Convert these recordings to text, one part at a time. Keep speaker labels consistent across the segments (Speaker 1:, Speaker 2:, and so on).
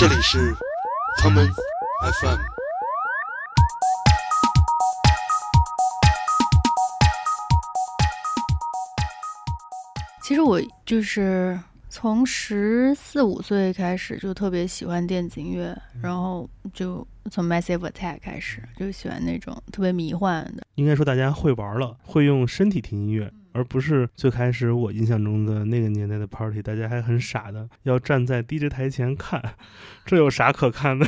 Speaker 1: 这里是 common FM。
Speaker 2: 其实我就是从十四五岁开始就特别喜欢电子音乐，然后就从 Massive Attack 开始就喜欢那种特别迷幻的。
Speaker 3: 应该说大家会玩了，会用身体听音乐，而不是最开始我印象中的那个年代的 party，大家还很傻的要站在 DJ 台前看，这有啥可看的？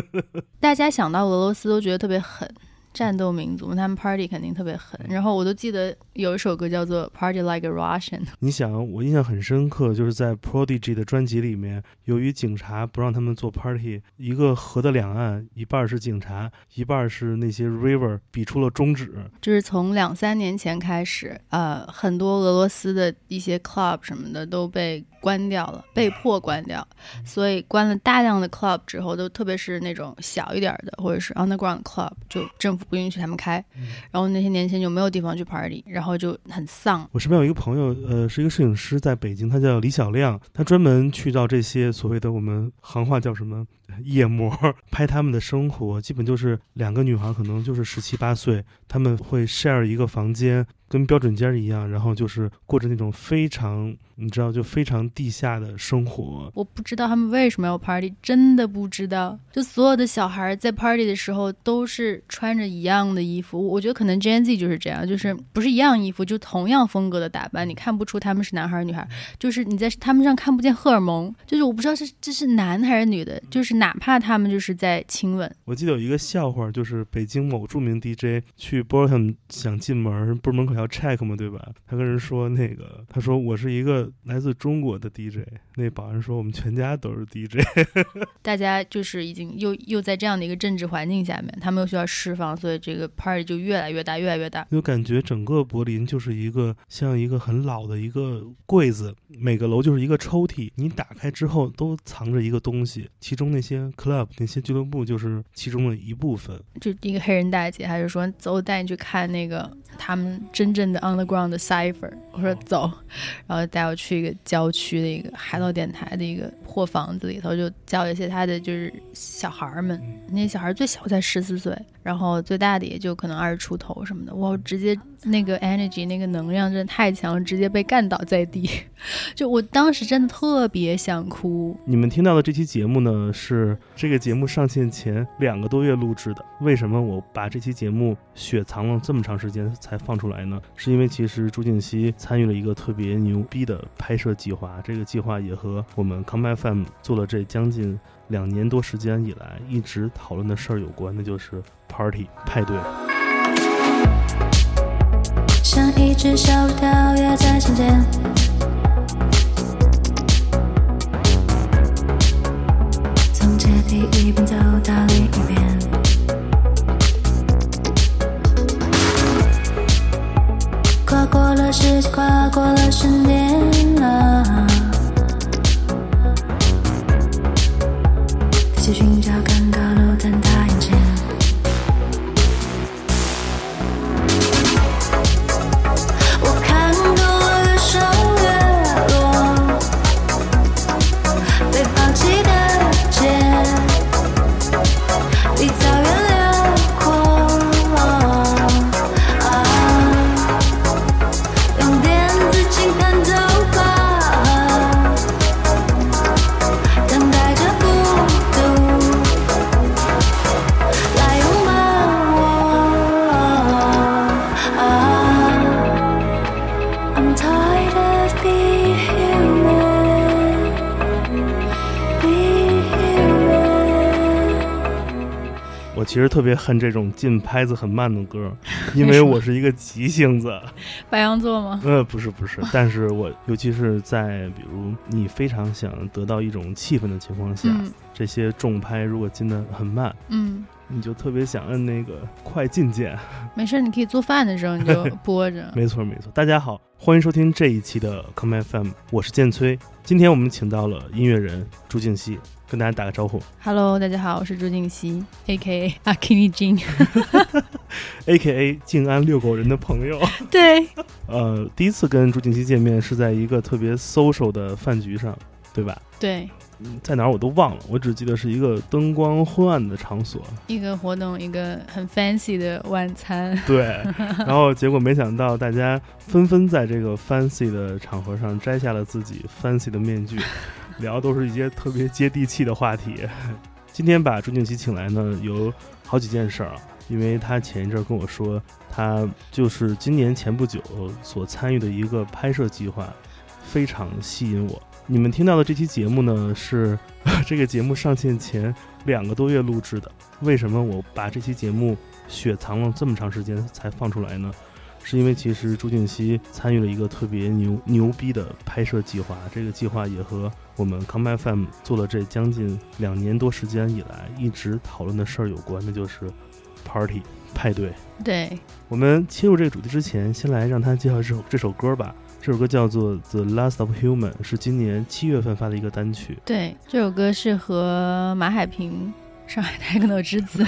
Speaker 2: 大家想到俄罗斯都觉得特别狠。战斗民族，他们 party 肯定特别狠。然后我都记得有一首歌叫做《Party Like a Russian》。
Speaker 3: 你想，我印象很深刻，就是在 Prodigy 的专辑里面，由于警察不让他们做 party，一个河的两岸，一半是警察，一半是那些 river，比出了中指。
Speaker 2: 就是从两三年前开始，呃，很多俄罗斯的一些 club 什么的都被。关掉了，被迫关掉，所以关了大量的 club 之后，都特别是那种小一点的或者是 underground club，就政府不允许他们开，然后那些年轻人就没有地方去 party，然后就很丧。
Speaker 3: 我身边有一个朋友，呃，是一个摄影师，在北京，他叫李小亮，他专门去到这些所谓的我们行话叫什么夜魔，拍他们的生活，基本就是两个女孩，可能就是十七八岁，他们会 share 一个房间。跟标准间一样，然后就是过着那种非常，你知道，就非常地下的生活。
Speaker 2: 我不知道他们为什么要 party，真的不知道。就所有的小孩在 party 的时候都是穿着一样的衣服，我觉得可能 Gen Z 就是这样，就是不是一样衣服，就同样风格的打扮，你看不出他们是男孩女孩，就是你在他们上看不见荷尔蒙，就是我不知道是这是男还是女的，就是哪怕他们就是在亲吻。
Speaker 3: 我记得有一个笑话，就是北京某著名 DJ 去 b o r h a m 想进门，不是门口。要 check 吗，对吧？他跟人说那个，他说我是一个来自中国的 DJ。那保安说我们全家都是 DJ。
Speaker 2: 大家就是已经又又在这样的一个政治环境下面，他们又需要释放，所以这个 party 就越来越大，越来越大。
Speaker 3: 就感觉整个柏林就是一个像一个很老的一个柜子，每个楼就是一个抽屉，你打开之后都藏着一个东西，其中那些 club 那些俱乐部就是其中的一部分。
Speaker 2: 就一个黑人大姐，她就说走，我带你去看那个他们真。真正的 underground 的 cipher，我说走，然后带我去一个郊区的一个海盗电台的一个破房子里头，就教一些他的就是小孩儿们，那小孩最小才十四岁。然后最大的也就可能二十出头什么的，哇，直接那个 energy 那个能量真的太强，直接被干倒在地。就我当时真的特别想哭。
Speaker 3: 你们听到的这期节目呢，是这个节目上线前两个多月录制的。为什么我把这期节目雪藏了这么长时间才放出来呢？是因为其实朱静熙参与了一个特别牛逼的拍摄计划，这个计划也和我们 Come FM 做了这将近。两年多时间以来，一直讨论的事儿有关，那就是 party 派对。像一只小跳跃在心间，从阶梯一边走到另一边，跨过了时间，跨过了十年啊。其实特别恨这种进拍子很慢的歌，因为我是一个急性子。
Speaker 2: 白羊座吗？
Speaker 3: 呃，不是不是，但是我尤其是在比如你非常想得到一种气氛的情况下，这些重拍如果进的很慢，
Speaker 2: 嗯，
Speaker 3: 你就特别想摁那个快进键。
Speaker 2: 没事，你可以做饭的时候你就播着。
Speaker 3: 没错没错，大家好，欢迎收听这一期的 Come FM，我是建崔。今天我们请到了音乐人朱静熙。跟大家打个招呼
Speaker 2: ，Hello，大家好，我是朱静熙，A.K.A. 阿 Kimi
Speaker 3: Jin，A.K.A. 静安遛狗人的朋友。
Speaker 2: 对，
Speaker 3: 呃，第一次跟朱静熙见面是在一个特别 social 的饭局上，对吧？
Speaker 2: 对，
Speaker 3: 嗯在哪儿我都忘了，我只记得是一个灯光昏暗的场所。
Speaker 2: 一个活动，一个很 fancy 的晚餐。
Speaker 3: 对，然后结果没想到大家纷纷在这个 fancy 的场合上摘下了自己 fancy 的面具，聊都是一些特别接地气的话题。今天把朱静琪请来呢，有好几件事儿啊，因为他前一阵儿跟我说，他就是今年前不久所参与的一个拍摄计划，非常吸引我。你们听到的这期节目呢，是 这个节目上线前两个多月录制的。为什么我把这期节目雪藏了这么长时间才放出来呢？是因为其实朱静熙参与了一个特别牛牛逼的拍摄计划，这个计划也和我们 Come FM 做了这将近两年多时间以来一直讨论的事儿有关，那就是 party 派对。
Speaker 2: 对，
Speaker 3: 我们切入这个主题之前，先来让他介绍这首这首歌吧。这首歌叫做《The Last of Human》，是今年七月份发的一个单曲。
Speaker 2: 对，这首歌是和马海平、上海 techno 之子，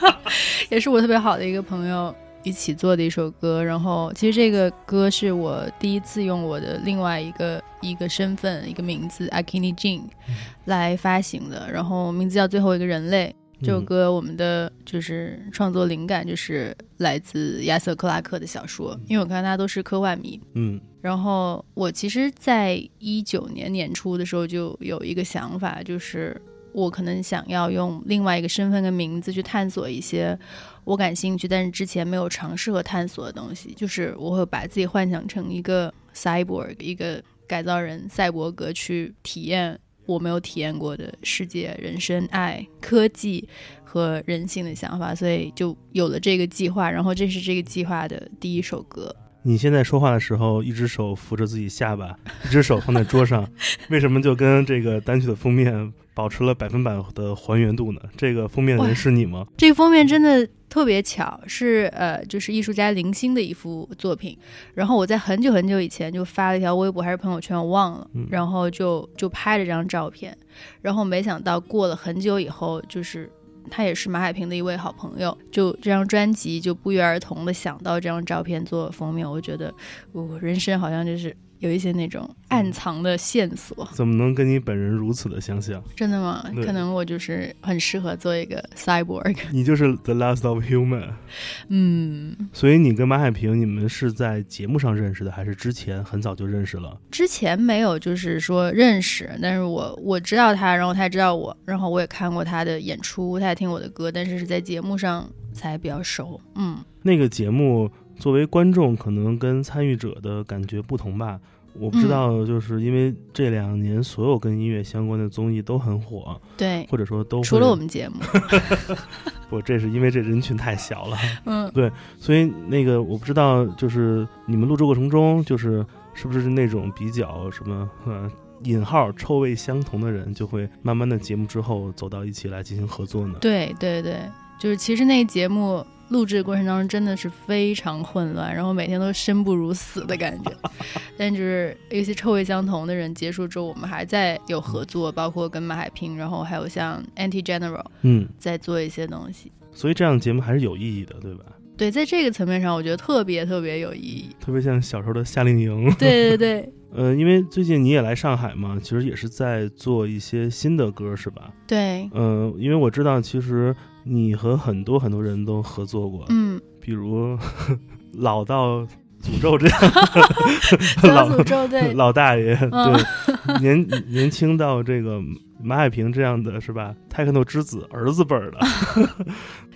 Speaker 2: 也是我特别好的一个朋友一起做的一首歌。然后，其实这个歌是我第一次用我的另外一个一个身份、一个名字 Akini Jin 来发行的。然后名字叫《最后一个人类》。这首歌我们的就是创作灵感就是来自亚瑟克拉克的小说，因为我看他都是科幻迷。
Speaker 3: 嗯
Speaker 2: 然后我其实，在一九年年初的时候就有一个想法，就是我可能想要用另外一个身份跟名字去探索一些我感兴趣，但是之前没有尝试和探索的东西。就是我会把自己幻想成一个 cyborg，一个改造人、赛博格，去体验我没有体验过的世界、人生、爱、科技和人性的想法，所以就有了这个计划。然后这是这个计划的第一首歌。
Speaker 3: 你现在说话的时候，一只手扶着自己下巴，一只手放在桌上，为什么就跟这个单曲的封面保持了百分百的还原度呢？这个封面的人是你吗？
Speaker 2: 这个封面真的特别巧，是呃，就是艺术家林星的一幅作品。然后我在很久很久以前就发了一条微博还是朋友圈，我忘了，
Speaker 3: 嗯
Speaker 2: 然后就就拍了这张照片。然后没想到过了很久以后，就是他也是马海平的一位好朋友，就这张专辑就不约而同的想到这张照片做封面。我觉得我、人生好像就是有一些那种暗藏的线索。
Speaker 3: 怎么能跟你本人如此的相像？
Speaker 2: 真的吗？可能我就是很适合做一个 cyborg。
Speaker 3: 你就是 The Last of Human。
Speaker 2: 嗯，
Speaker 3: 所以你跟马海平，你们是在节目上认识的，还是之前很早就认识了？
Speaker 2: 之前没有就是说认识，但是我我知道他，然后他也知道我，然后我也看过他的演出，他也听我的歌，但是是在节目上才比较熟。嗯，
Speaker 3: 那个节目作为观众，可能跟参与者的感觉不同吧。我不知道，就是因为这两年所有跟音乐相关的综艺都很火，
Speaker 2: 对，
Speaker 3: 或者说都
Speaker 2: 除了我们节目，
Speaker 3: 不，这是因为这人群太小了，
Speaker 2: 嗯，对
Speaker 3: 所以那个我不知道，就是你们录制过程中，就是是不是那种比较什么呃引号臭味相同的人，就会慢慢的节目之后走到一起来进行合作呢？
Speaker 2: 对对对，就是其实那个节目录制的过程当中真的是非常混乱，然后每天都生不如死的感觉。但就是有些臭味相同的人结束之后，我们还在有合作，包括跟马海平，然后还有像 Anti General
Speaker 3: 嗯，
Speaker 2: 在做一些东西。
Speaker 3: 所以这样的节目还是有意义的，对吧？
Speaker 2: 对，在这个层面上，我觉得特别特别有意义。
Speaker 3: 特别像小时候的夏令营。
Speaker 2: 对对对
Speaker 3: 呃，因为最近你也来上海嘛，其实也是在做一些新的歌，是吧？
Speaker 2: 对，
Speaker 3: 嗯、因为我知道，其实你和很多很多人都合作过，
Speaker 2: 嗯，
Speaker 3: 比如 老到诅咒这样。老
Speaker 2: 诅咒对，
Speaker 3: 老大爷，
Speaker 2: 嗯。
Speaker 3: 对，年年轻到这个马海平这样的是吧？techno 之子儿子辈儿的，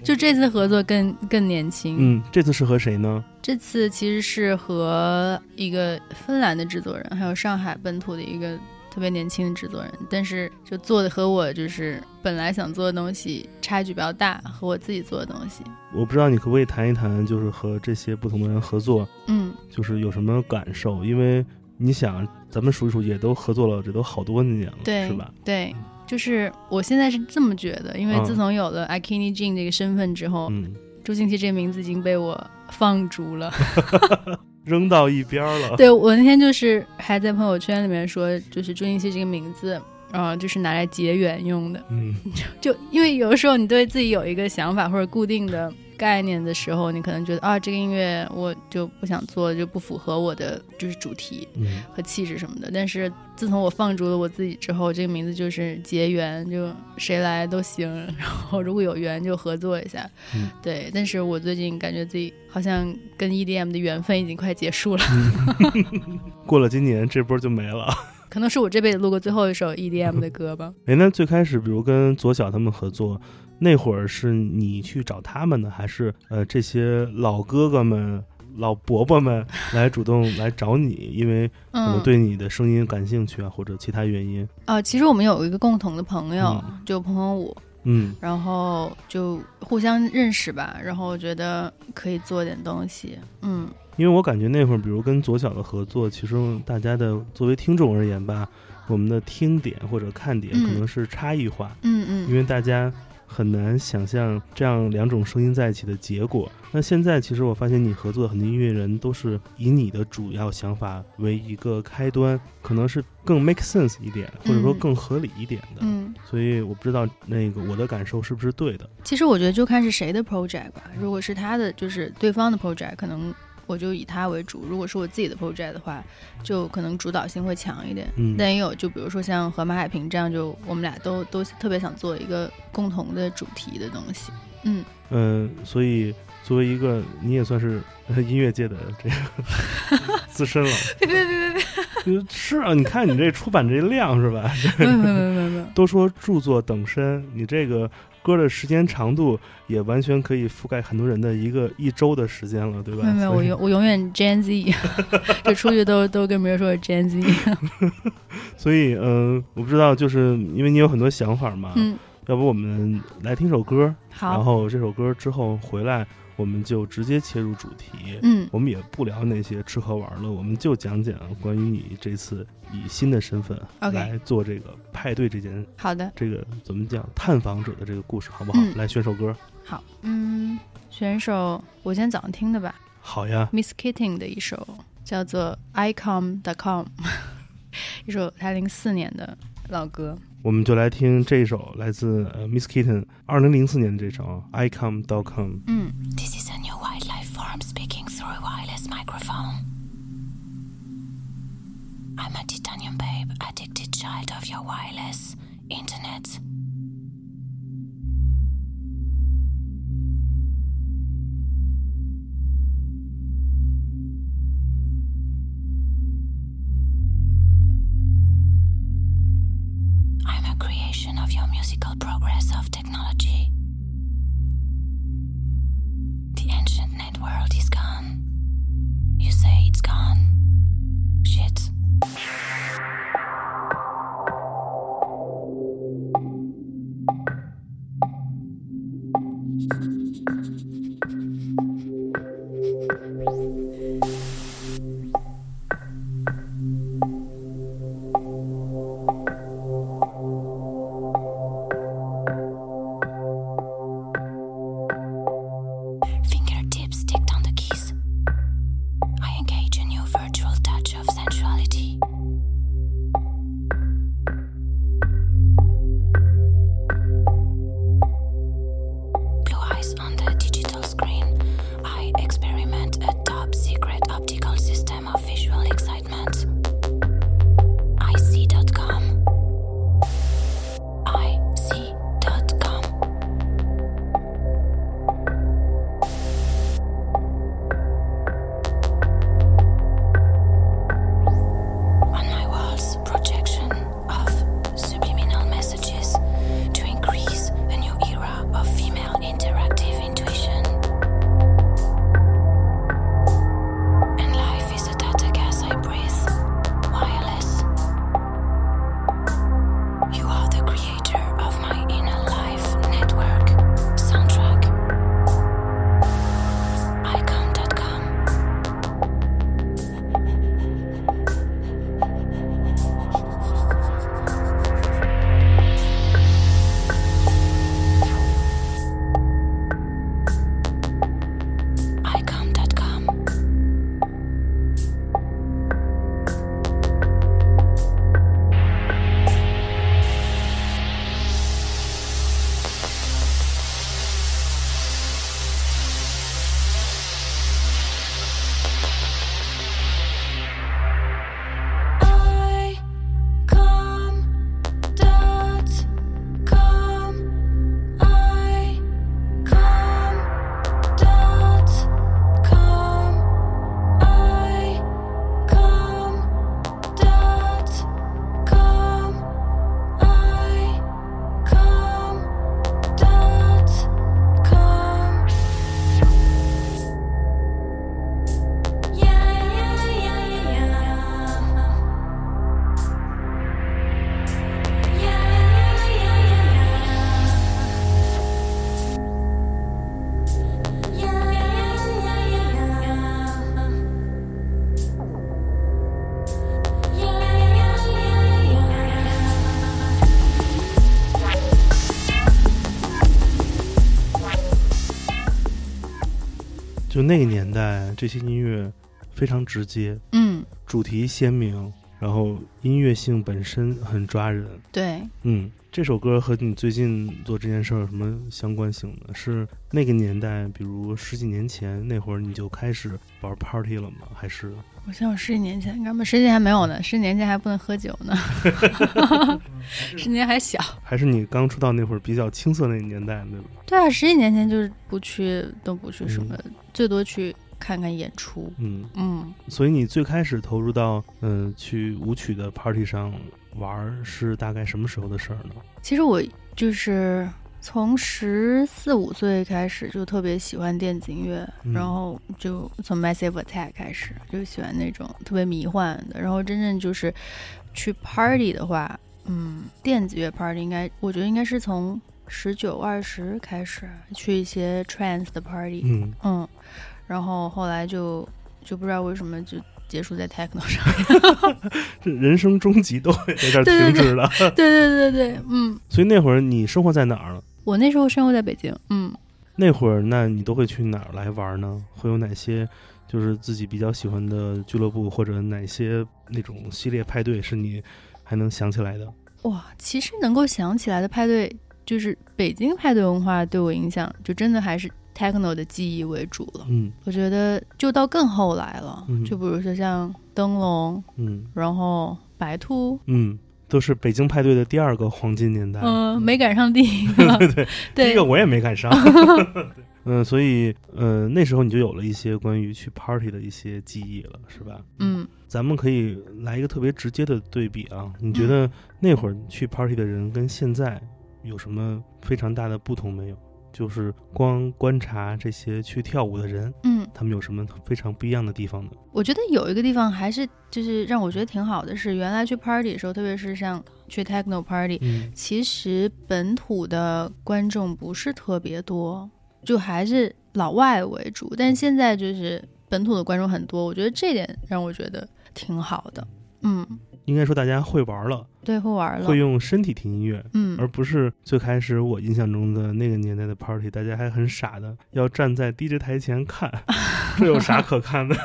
Speaker 2: 就这次合作更更年轻。
Speaker 3: 嗯，这次是和谁呢？
Speaker 2: 这次其实是和一个芬兰的制作人，还有上海本土的一个特别年轻的制作人，但是就做的和我就是本来想做的东西差距比较大，和我自己做的东西。
Speaker 3: 我不知道你可不可以谈一谈，就是和这些不同的人合作，
Speaker 2: 嗯，
Speaker 3: 就是有什么感受？因为你想，咱们数一数，也都合作了，这都好多年了，
Speaker 2: 对，
Speaker 3: 是吧？
Speaker 2: 对，就是我现在是这么觉得，因为
Speaker 3: 嗯
Speaker 2: 自从有了 Akini Jin 这个身份之后，
Speaker 3: 嗯，
Speaker 2: 朱静琪这个名字已经被我放逐了。
Speaker 3: 扔到一边了。
Speaker 2: 对我那天就是还在朋友圈里面说，就是朱英熙这个名字，啊、就是拿来结缘用的。
Speaker 3: 嗯，
Speaker 2: 就因为有的时候你对自己有一个想法或者固定的概念的时候，你可能觉得啊，这个音乐我就不想做，就不符合我的就是主题
Speaker 3: 嗯
Speaker 2: 和气质什么的。但是自从我放逐了我自己之后，这个名字就是结缘，就谁来都行。然后如果有缘就合作一下，
Speaker 3: 嗯
Speaker 2: 对。但是我最近感觉自己好像跟 EDM 的缘分已经快结束了，
Speaker 3: 过了今年这波就没了。
Speaker 2: 可能是我这辈子录过最后一首 EDM 的歌吧。
Speaker 3: 哎，那最开始比如跟左小他们合作，那会儿是你去找他们呢，还是呃这些老哥哥们、老伯伯们 来主动来找你？因为可能
Speaker 2: 嗯，
Speaker 3: 对你的声音感兴趣啊，或者其他原因。
Speaker 2: 呃，其实我们有一个共同的朋友，
Speaker 3: 嗯
Speaker 2: 就彭彭武，
Speaker 3: 嗯
Speaker 2: 然后就互相认识吧，然后我觉得可以做点东西，嗯
Speaker 3: 因为我感觉那会儿，比如跟左小的合作，其实大家的作为听众而言吧，我们的听点或者看点
Speaker 2: 嗯
Speaker 3: 可能是差异化，
Speaker 2: 嗯嗯，
Speaker 3: 因为大家很难想象这样两种声音在一起的结果。那现在其实我发现你合作的很多音乐人都是以你的主要想法为一个开端，可能是更 make sense 一点，或者说
Speaker 2: 嗯
Speaker 3: 更合理一点的。
Speaker 2: 嗯，
Speaker 3: 所以我不知道那个我的感受是不是对的。
Speaker 2: 其实我觉得就看是谁的 project 吧，如果是他的，就是对方的 project，可能我就以他为主；如果是我自己的 project 的话，就可能主导性会强一点。
Speaker 3: 嗯
Speaker 2: 但也有，就比如说像和马海平这样，就我们俩都都特别想做一个共同的主题的东西。嗯，
Speaker 3: 嗯，所以作为一个你也算是呃 音乐界的这个 资深了，
Speaker 2: 别别别别 别，
Speaker 3: 是啊，你看你这出版这量是吧？
Speaker 2: 没有没有没有，
Speaker 3: 都说著作等身，你这个歌的时间长度也完全可以覆盖很多人的一个一周的时间了，对吧？
Speaker 2: 没有没有，我永我永远 Gen Z，就出去都都跟别人说我是 Gen Z。
Speaker 3: 所以嗯、呃我不知道，就是因为你有很多想法嘛，
Speaker 2: 嗯，
Speaker 3: 要不我们来听首歌，
Speaker 2: 好然，
Speaker 3: 后这首歌之后回来，我们就直接切入主题。
Speaker 2: 嗯。
Speaker 3: 我们也不聊那些吃喝玩乐，我们就讲讲关于你这次以新的身份来做这个派对这件
Speaker 2: 好的，
Speaker 3: 这个怎么讲探访者的这个故事，好不好？
Speaker 2: 嗯。
Speaker 3: 来选首歌，
Speaker 2: 好，嗯，选一首我今天早上听的吧。
Speaker 3: 好呀
Speaker 2: ，，Miss Kitting 的一首叫做《Icom.com》，一首他零四年的老歌。
Speaker 3: 我们就来听这一首来自呃 Miss Kitten 二零零四年的这首《icom.com》。
Speaker 2: 嗯。
Speaker 4: This is a new wildlife form speaking through a wireless microphone. I'm a titanium babe, addicted child of your wireless internet. Progress of technology.
Speaker 3: 就那个年代，这些音乐非常直接，
Speaker 2: 嗯，
Speaker 3: 主题鲜明，然后音乐性本身很抓人。
Speaker 2: 对，
Speaker 3: 嗯，这首歌和你最近做这件事儿有什么相关性呢？是那个年代，比如十几年前那会儿你就开始玩 party 了吗？还是
Speaker 2: 我想我十几年前，根本十几年还没有呢，十几年前还不能喝酒呢，十几年还小。
Speaker 3: 还是你刚出道那会儿比较青涩那个年代，对吧？
Speaker 2: 对啊，十几年前就是不去都不去什么，最多去看看演出。
Speaker 3: 嗯，
Speaker 2: 嗯，
Speaker 3: 所以你最开始投入到嗯、去舞曲的 party 上玩儿是大概什么时候的事儿呢？
Speaker 2: 其实我就是从十四五岁开始就特别喜欢电子音乐，
Speaker 3: 嗯。
Speaker 2: 然后就从 Massive Attack 开始就喜欢那种特别迷幻的，然后真正就是去 party 的话，嗯，电子乐 party 应该我觉得应该是从十九二十开始去一些 trance 的 party，
Speaker 3: 嗯，
Speaker 2: 嗯，然后后来就就不知道为什么就结束在 techno 上，
Speaker 3: 这人生终极都会在这儿停止了。
Speaker 2: 对对对对，嗯，
Speaker 3: 所以那会儿你生活在哪儿呢？
Speaker 2: 我那时候生活在北京，嗯。
Speaker 3: 那会儿，那你都会去哪儿来玩呢？会有哪些就是自己比较喜欢的俱乐部，或者哪些那种系列派对是你还能想起来的？
Speaker 2: 哇，其实能够想起来的派对，就是北京派对文化对我影响，就真的还是 techno 的记忆为主了。
Speaker 3: 嗯
Speaker 2: 我觉得就到更后来了，
Speaker 3: 嗯
Speaker 2: 就比如说像灯笼，
Speaker 3: 嗯
Speaker 2: 然后白兔，
Speaker 3: 嗯，都是北京派对的第二个黄金年代。
Speaker 2: 嗯、没赶上第一个，
Speaker 3: 对对，
Speaker 2: 对
Speaker 3: 第一个我也没赶上。嗯，所以呃，那时候你就有了一些关于去 party 的一些记忆了，是吧？
Speaker 2: 嗯，
Speaker 3: 咱们可以来一个特别直接的对比啊，你
Speaker 2: 嗯
Speaker 3: 觉得那会儿去 party 的人跟现在有什么非常大的不同没有？就是光观察这些去跳舞的人，
Speaker 2: 嗯，
Speaker 3: 他们有什么非常不一样的地方呢？
Speaker 2: 我觉得有一个地方还是就是让我觉得挺好的是，原来去 party 的时候，特别是像去 techno party，
Speaker 3: 嗯
Speaker 2: 其实本土的观众不是特别多，就还是老外为主。但是现在就是本土的观众很多，我觉得这点让我觉得挺好的。嗯，
Speaker 3: 应该说大家会玩了，
Speaker 2: 对，会玩了
Speaker 3: 会。用身体听音乐，
Speaker 2: 嗯
Speaker 3: 而不是最开始我印象中的那个年代的 party，大家还很傻的要站在 DJ 台前看，这有啥可看的？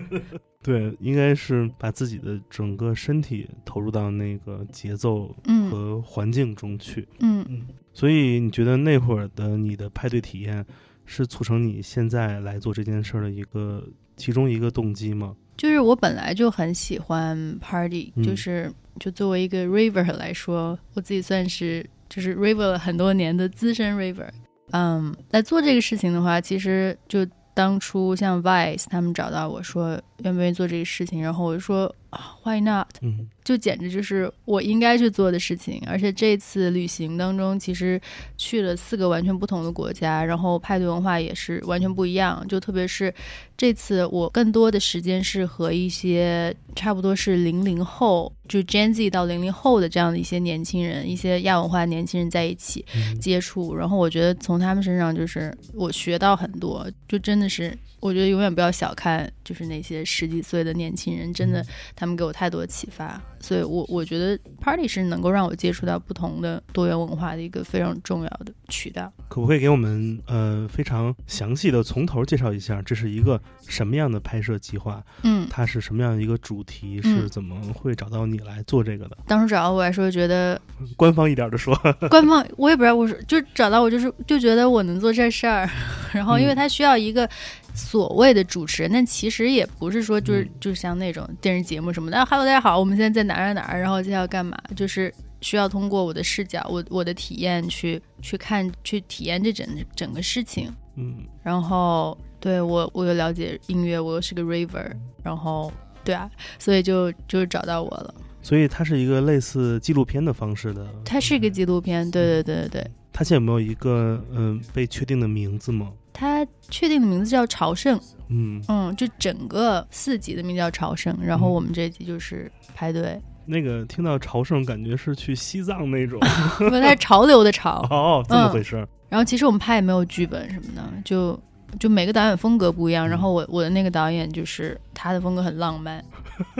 Speaker 3: 对，应该是把自己的整个身体投入到那个节奏
Speaker 2: 嗯
Speaker 3: 和环境中去。
Speaker 2: 嗯，
Speaker 3: 所以你觉得那会儿的你的派对体验是促成你现在来做这件事儿的一个其中一个动机吗？
Speaker 2: 就是我本来就很喜欢 party，、
Speaker 3: 嗯
Speaker 2: 就是就作为一个 river 来说，我自己算是就是 river 了很多年的资深 river。嗯，来做这个事情的话，其实就当初像 Vice 他们找到我说愿不愿意做这个事情，然后我就说啊，Why not？
Speaker 3: 嗯
Speaker 2: 就简直就是我应该去做的事情。而且这次旅行当中，其实去了四个完全不同的国家，然后派对文化也是完全不一样。就特别是这次，我更多的时间是和一些差不多是零零后，就 Gen Z 到零零后的这样的一些年轻人，一些亚文化年轻人在一起
Speaker 3: 嗯
Speaker 2: 接触。然后我觉得从他们身上，就是我学到很多，就真的是。我觉得永远不要小看，就是那些十几岁的年轻人，真的，他们给我太多启发。所以我我觉得 party 是能够让我接触到不同的多元文化的一个非常重要的渠道。
Speaker 3: 可不可以给我们呃非常详细的从头介绍一下，这是一个什么样的拍摄计划？
Speaker 2: 嗯，
Speaker 3: 它是什么样一个主题？
Speaker 2: 嗯
Speaker 3: 是怎么会找到你来做这个的？
Speaker 2: 当时找到我来说，觉得
Speaker 3: 官方一点的说，
Speaker 2: 官方我也不知道，我是就找到我就是就觉得我能做这事儿，然后因为
Speaker 3: 嗯
Speaker 2: 他需要一个所谓的主持人，但其实也不是说就是
Speaker 3: 嗯
Speaker 2: 就像那种电视节目什么的、啊、，Hello 大家好，我们现在在哪儿哪儿哪儿，然后接下来要干嘛，就是需要通过我的视角，我我的体验去去看去体验这整整个事情。
Speaker 3: 嗯
Speaker 2: 然后对我我又了解音乐，我又是个 raver，然后对啊，所以就就找到我了。
Speaker 3: 所以它是一个类似纪录片的方式的。
Speaker 2: 它是一个纪录片，对对对对对。
Speaker 3: 它现在有没有一个嗯、被确定的名字吗？
Speaker 2: 它确定的名字叫朝圣，
Speaker 3: 嗯，
Speaker 2: 嗯，就整个四集的名字叫朝圣，然后
Speaker 3: 嗯
Speaker 2: 我们这集就是排队，
Speaker 3: 那个听到朝圣，感觉是去西藏那种。
Speaker 2: 因为它是潮流的潮。
Speaker 3: 哦，这么
Speaker 2: 嗯
Speaker 3: 回事儿。
Speaker 2: 然后其实我们拍也没有剧本什么的，就就每个导演风格不一样。
Speaker 3: 嗯
Speaker 2: 然后我我的那个导演就是他的风格很浪漫，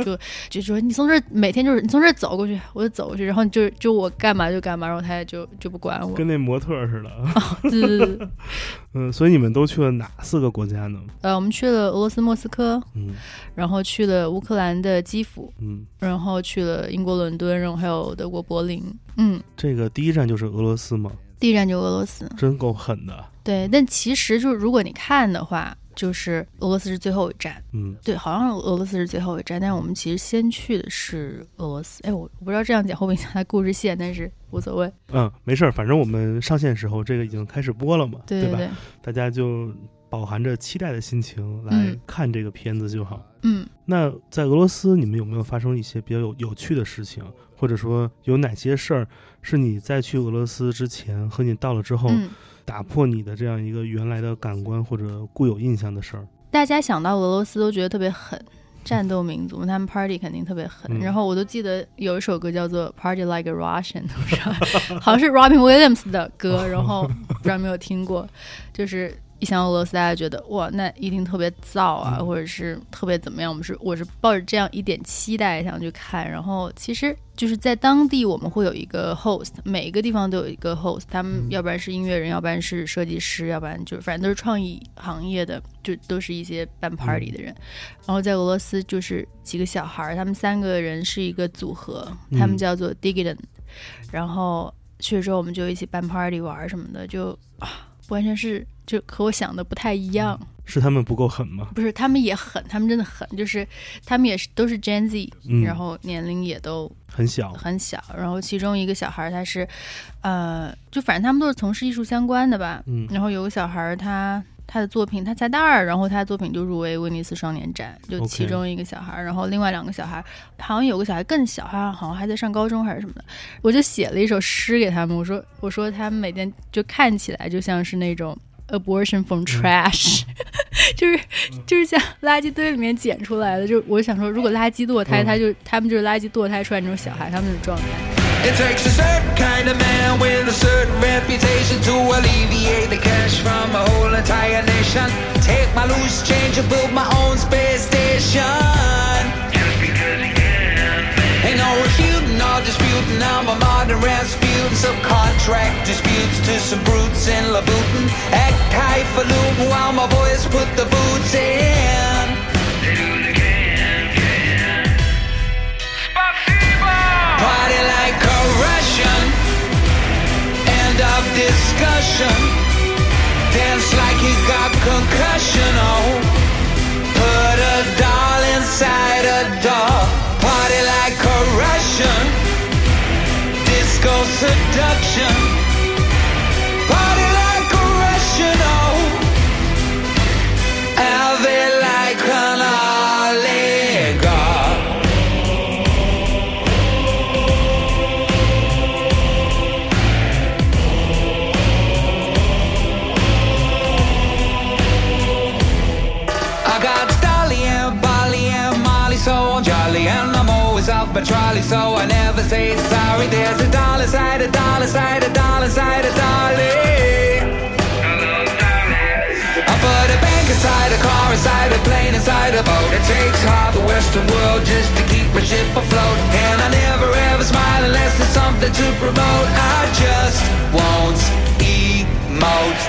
Speaker 2: 就就说你从这儿每天就是你从这儿走过去，我就走过去，然后就就我干嘛就干嘛，然后他也就就不管我。
Speaker 3: 跟那模特似的。
Speaker 2: 对对对对，
Speaker 3: 嗯，所以你们都去了哪四个国家呢？
Speaker 2: 呃，我们去了俄罗斯莫斯科，
Speaker 3: 嗯
Speaker 2: 然后去了乌克兰的基辅，
Speaker 3: 嗯，
Speaker 2: 然后去了英国伦敦，然后还有德国柏林。嗯，
Speaker 3: 这个第一站就是俄罗斯吗，
Speaker 2: 第一站就俄罗斯。
Speaker 3: 真够狠的。
Speaker 2: 对，但其实就是如果你看的话，就是俄罗斯是最后一站。
Speaker 3: 嗯，
Speaker 2: 对，好像俄罗斯是最后一站，但是我们其实先去的是俄罗斯。哎，我我不知道这样讲会不会影响它故事线，但是无所谓。
Speaker 3: 嗯，没事儿，反正我们上线时候这个已经开始播了嘛，吧？
Speaker 2: 对吧，
Speaker 3: 大家就饱含着期待的心情来
Speaker 2: 嗯
Speaker 3: 看这个片子就好。
Speaker 2: 嗯，
Speaker 3: 那在俄罗斯，你们有没有发生一些比较有有趣的事情，或者说有哪些事儿是你在去俄罗斯之前和你到了之后，
Speaker 2: 嗯，
Speaker 3: 打破你的这样一个原来的感官或者固有印象的事儿？
Speaker 2: 大家想到俄罗斯都觉得特别狠。战斗民族，他们 party 肯定特别狠。
Speaker 3: 嗯
Speaker 2: 然后我都记得有一首歌叫做《Party Like a Russian》，好像是 Robin Williams 的歌，然后不知道有没有听过，就是一想俄罗斯，大家觉得哇，那一定特别燥啊，
Speaker 3: 嗯。
Speaker 2: 或者是特别怎么样。我们是我是抱着这样一点期待想去看，然后其实就是在当地我们会有一个 host，每一个地方都有一个 host，他们
Speaker 3: 嗯。
Speaker 2: 要不然是音乐人，要不然是设计师，要不然就是反正都是创意行业的，就都是一些办 party 的人。然后在俄罗斯就是几个小孩儿，他们三个人是一个组合，他们
Speaker 3: 嗯。
Speaker 2: 叫做 Digiton，、然后去了之后我们就一起办 party 玩儿什么的，就啊，完全是就和我想的不太一样。
Speaker 3: 是他们不够狠吗？
Speaker 2: 不是，他们也狠，他们真的狠，就是他们也是都是 Gen Z，、
Speaker 3: 嗯
Speaker 2: 然后年龄也都
Speaker 3: 很小，
Speaker 2: 很小，然后其中一个小孩儿他是，呃，就反正他们都是从事艺术相关的吧，
Speaker 3: 嗯
Speaker 2: 然后有个小孩儿他他的作品他才大二，然后他的作品就入围威尼斯双年展，就其中一个小孩儿然后另外两个小孩儿好像有个小孩更小，好像好像还在上高中还是什么的，我就写了一首诗给他们，我说我说他们每天就看起来就像是那种。Abortion from trash，、就是就是像垃圾堆里面捡出来的。就我想说，如果垃圾堕胎，
Speaker 3: 嗯
Speaker 2: 他就他们就是垃圾堕胎出来那种小孩，他们那种状态。
Speaker 5: It takes a certain kind of man with a certain reputation to alleviate the cash from a whole entire nation. Take my loose change and build my own space station. Ain't no refuting or disputing. I'm a modern Rasputin. Subcontract disputes to some brutes in Labutin. Act highfalutin while my boys put the boots in. Party like a Russian. End of discussion. Dance like he got concussion. Oh, put a doll inside a doll. Party like a Russian. Disco seduction. Party my trolley, so I never say sorry. There's a dollar side, a dollar side, a dollar side, a dolly. I put a bank inside a car, inside a plane, inside a boat. It takes half the Western world just to keep my ship afloat. And I never ever smile unless there's something to promote. I just won't emote.